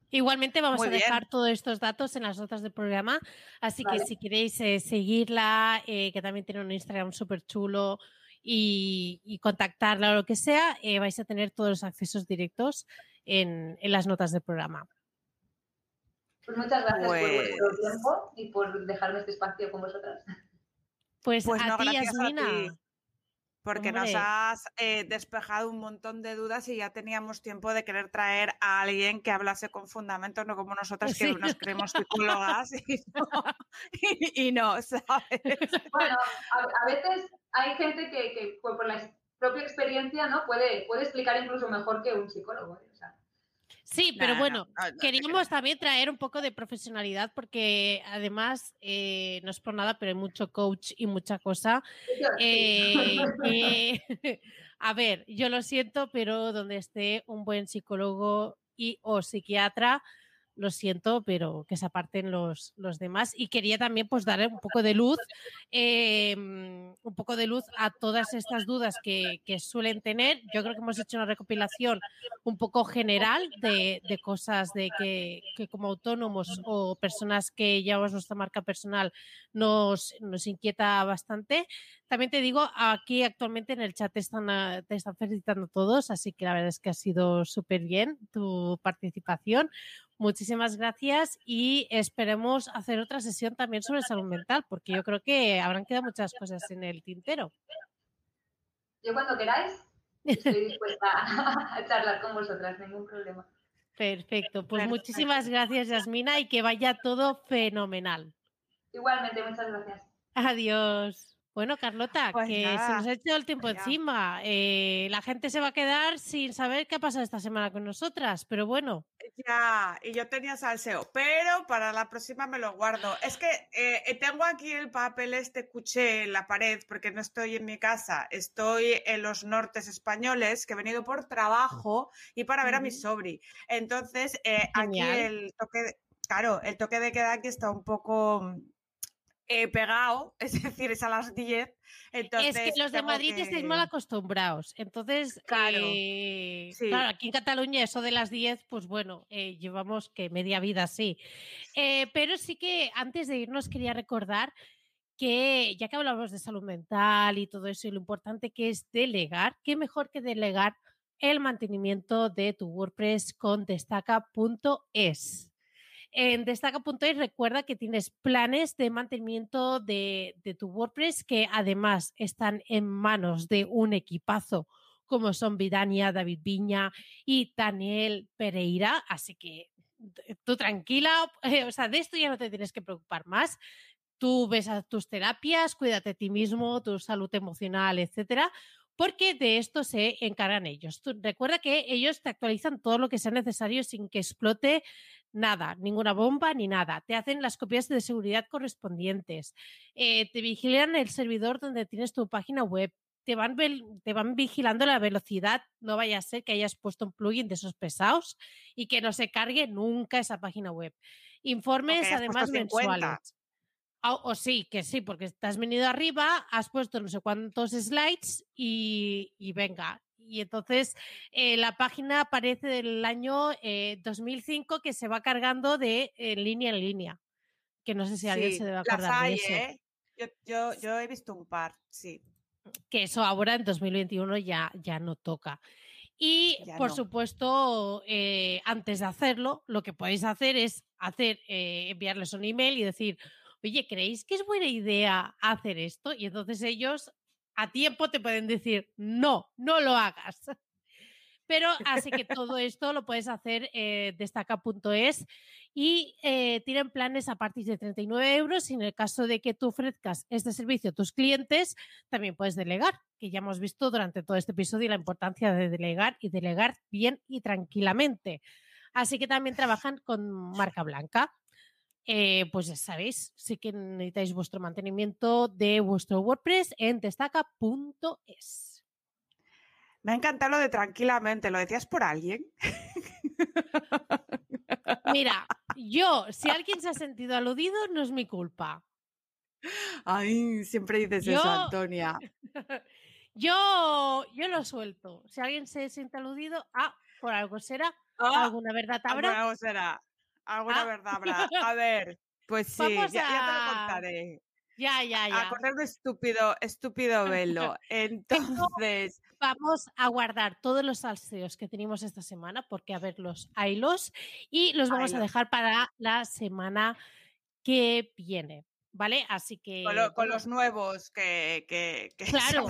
Igualmente vamos Muy a bien. dejar todos estos datos en las notas del programa, así que si queréis eh, seguirla, eh, que también tiene un Instagram súper chulo y, y contactarla o lo que sea, eh, vais a tener todos los accesos directos en, en las notas del programa. Pues muchas gracias por vuestro Pues- tiempo y por dejarme este espacio con vosotras. Pues, Pues a no, ti, gracias a Yasmina. ti. Porque nos has eh, despejado un montón de dudas y ya teníamos tiempo de querer traer a alguien que hablase con fundamentos, no como nosotras que Sí. nos creemos psicólogas y no, y, y no, ¿sabes? Bueno, a, a veces hay gente que, que, pues, por la propia experiencia no puede, puede explicar incluso mejor que un psicólogo. ¿eh? O sea, Sí, pero Nah, bueno, no, no, queríamos también traer un poco de profesionalidad porque además, eh, no es por nada, pero hay mucho coach y mucha cosa. Eh, a ver, yo lo siento, pero donde esté un buen psicólogo y o psiquiatra, lo siento, pero que se aparten los, los demás. Y quería también pues dar un poco de luz, eh, un poco de luz a todas estas dudas que, que suelen tener. Yo creo que hemos hecho una recopilación un poco general de, de cosas de que, que como autónomos o personas que llevamos nuestra marca personal nos, nos inquieta bastante. También te digo, aquí actualmente en el chat te están, ah, te están felicitando todos, así que la verdad es que ha sido súper bien tu participación. Muchísimas gracias y esperemos hacer otra sesión también sobre salud mental, porque yo creo que habrán quedado muchas cosas en el tintero. Yo cuando queráis estoy dispuesta a charlar con vosotras, ningún problema. Perfecto, pues muchísimas gracias, Yasmina, y que vaya todo fenomenal. Igualmente, muchas gracias. Adiós. Bueno, Carlota, Pues que se nos ha hecho el tiempo encima. Eh, la gente se va a quedar sin saber qué ha pasado esta semana con nosotras, pero bueno. Ya, y yo tenía salseo, pero para la próxima me lo guardo. Es que eh, tengo aquí el papel este cuché en la pared porque no estoy en mi casa, estoy en los nortes españoles que he venido por trabajo y para ver a mi sobri. Entonces, eh, aquí el toque, de- claro, el toque de queda aquí está un poco eh, pegado, es decir, es a las 10. Entonces, es que los de Madrid estáis mal que- acostumbrados. Entonces, Claro, eh, sí. claro, aquí en Cataluña eso de las 10, pues bueno, eh, llevamos que media vida así. Eh, pero sí que antes de irnos quería recordar que ya que hablamos de salud mental y todo eso y lo importante que es delegar, qué mejor que delegar el mantenimiento de tu WordPress con destaca.es. En destaca.es recuerda que tienes planes de mantenimiento de, de tu WordPress que además están en manos de un equipazo como son Vidania, David Viña y Daniel Pereira. Así que tú tranquila, eh, o sea, de esto ya no te tienes que preocupar más. Tú ves a tus terapias, cuídate a ti mismo, tu salud emocional, etcétera, porque de esto se encargan ellos. Tú- recuerda que ellos te actualizan todo lo que sea necesario sin que explote nada, ninguna bomba ni nada. Te hacen las copias de seguridad correspondientes. Eh, te vigilan el servidor donde tienes tu página web. Te van, vel- te van vigilando la velocidad. No vaya a ser que hayas puesto un plugin de esos pesados y que no se cargue nunca esa página web. Informes además 50. mensuales. O, sí, que sí, porque te has venido arriba, has puesto no sé cuántos slides y, venga. Y entonces eh, la página aparece del año 2005 eh, que se va cargando de línea en línea. Que no sé si alguien se debe acordar de eso. ¿eh? Yo, yo, he visto un par, sí. Que eso ahora en 2021 ya, ya no toca. Y por supuesto, antes de hacerlo, lo que podéis hacer es hacer, enviarles un email y decir, oye, ¿creéis que es buena idea hacer esto? Y entonces ellos a tiempo te pueden decir, no, no lo hagas. Pero así que todo esto lo puedes hacer eh, destaca.es y eh, tienen planes a partir de 39 euros y en el caso de que tú ofrezcas este servicio a tus clientes, también puedes delegar, que ya hemos visto durante todo este episodio la importancia de delegar y delegar bien y tranquilamente. Así que también trabajan con marca blanca. Eh, pues ya sabéis, si que necesitáis vuestro mantenimiento de vuestro WordPress en destaca.es. Me ha encantado lo de tranquilamente, ¿lo decías por alguien? Mira, yo, si alguien se ha sentido aludido, no es mi culpa. Ay, siempre dices eso, Antonia. yo, yo lo suelto. Si alguien se siente aludido, ah, por algo será. Ah, alguna verdad habrá. Por algo será alguna ah. verdad habrá. A ver, pues sí, ya, te lo contaré. Ya, ya, ya. A de estúpido, estúpido velo. Entonces. Vamos a guardar todos los salseos que tenemos esta semana, porque a ver, los los y los vamos a dejar para la semana que viene. ¿Vale? Así que... Con, los nuevos que, que, claro,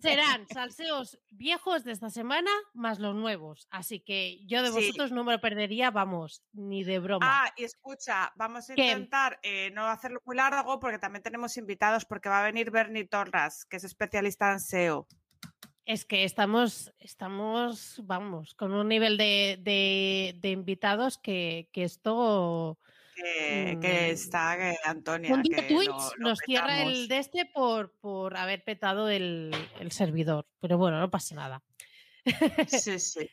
serán salseos viejos de esta semana más los nuevos. Así que yo de vosotros no me lo perdería, vamos, ni de broma. Ah, y escucha, vamos a intentar eh, no hacerlo muy largo porque también tenemos invitados porque va a venir Bernie Torras, que es especialista en SEO. Es que estamos, estamos, vamos, con un nivel de, de, invitados que, que esto que, mm. está Antonia. Un Twitch nos cierra el de este por, por haber petado el, el servidor, pero bueno, no pasa nada. Sí, sí.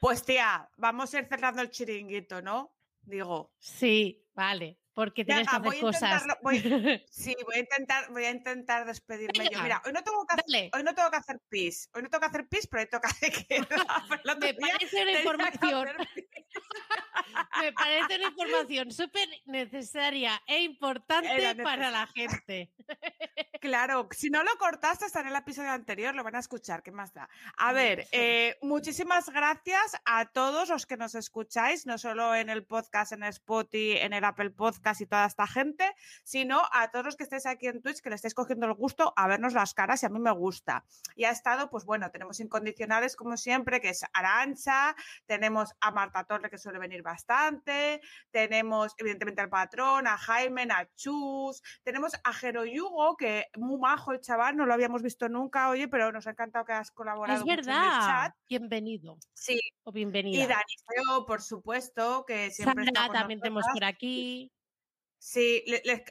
Pues tía, vamos a ir cerrando el chiringuito, ¿no? Digo. Sí, vale porque tienes que hacer cosas. sí, voy a intentar, voy a intentar despedirme yo. Mira, hoy no tengo que hacer, hoy no tengo que hacer pis, hoy no tengo que hacer pis, pero hoy toca hacer Me parece una información. Me parece una información súper necesaria e importante para la gente. Claro, si no lo cortaste, está en el episodio anterior, lo van a escuchar, ¿qué más da? A ver, eh, muchísimas gracias a todos los que nos escucháis, no solo en el podcast, en Spotify, en el Apple Podcast y toda esta gente, sino a todos los que estéis aquí en Twitch, que le estáis cogiendo el gusto a vernos las caras y a mí me gusta. Y ha estado, pues bueno, tenemos incondicionales como siempre, que es Arancha, tenemos a Marta Torre, que suele venir bastante, tenemos evidentemente al patrón, a Jaime, a Chus, tenemos a Jero Yugo, que muy majo el chaval, no lo habíamos visto nunca, oye, pero nos ha encantado que has colaborado. Es verdad. Bienvenido. Sí. O bienvenida. Y Dani Feo, por supuesto, que siempre está también tenemos por aquí. Sí,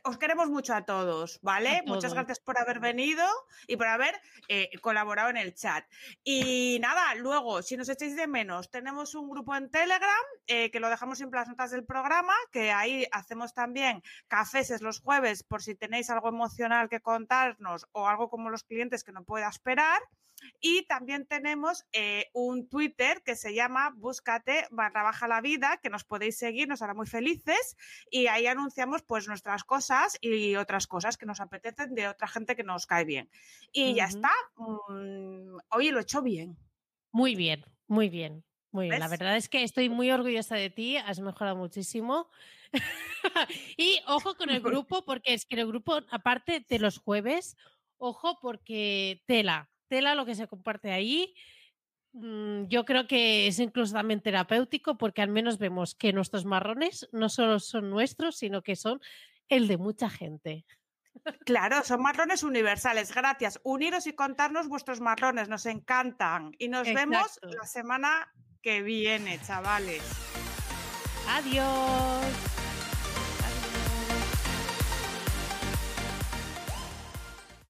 os queremos mucho a todos, ¿vale? Muchas gracias por haber venido y por haber eh, colaborado en el chat. Y nada, luego, si nos echáis de menos, tenemos un grupo en Telegram eh, que lo dejamos en las notas del programa, que ahí hacemos también cafés los jueves por si tenéis algo emocional que contarnos o algo como los clientes que no pueda esperar. Y también tenemos eh, un Twitter que se llama Búscate barra baja la vida, que nos podéis seguir, nos hará muy felices. Y ahí anunciamos pues nuestras cosas y otras cosas que nos apetecen de otra gente que nos cae bien. Y ya está. Mm, oye, lo he hecho bien. Muy bien, muy bien. Muy bien, la verdad es que estoy muy orgullosa de ti, has mejorado muchísimo. y ojo con el grupo, porque es que el grupo, aparte de los jueves, ojo porque tela, tela lo que se comparte ahí. Mm, yo creo que es incluso también terapéutico porque al menos vemos que nuestros marrones no solo son nuestros, sino que son el de mucha gente. Claro, son marrones universales. Gracias. Uniros y contarnos vuestros marrones, nos encantan. Y nos vemos la semana que viene, chavales. Adiós.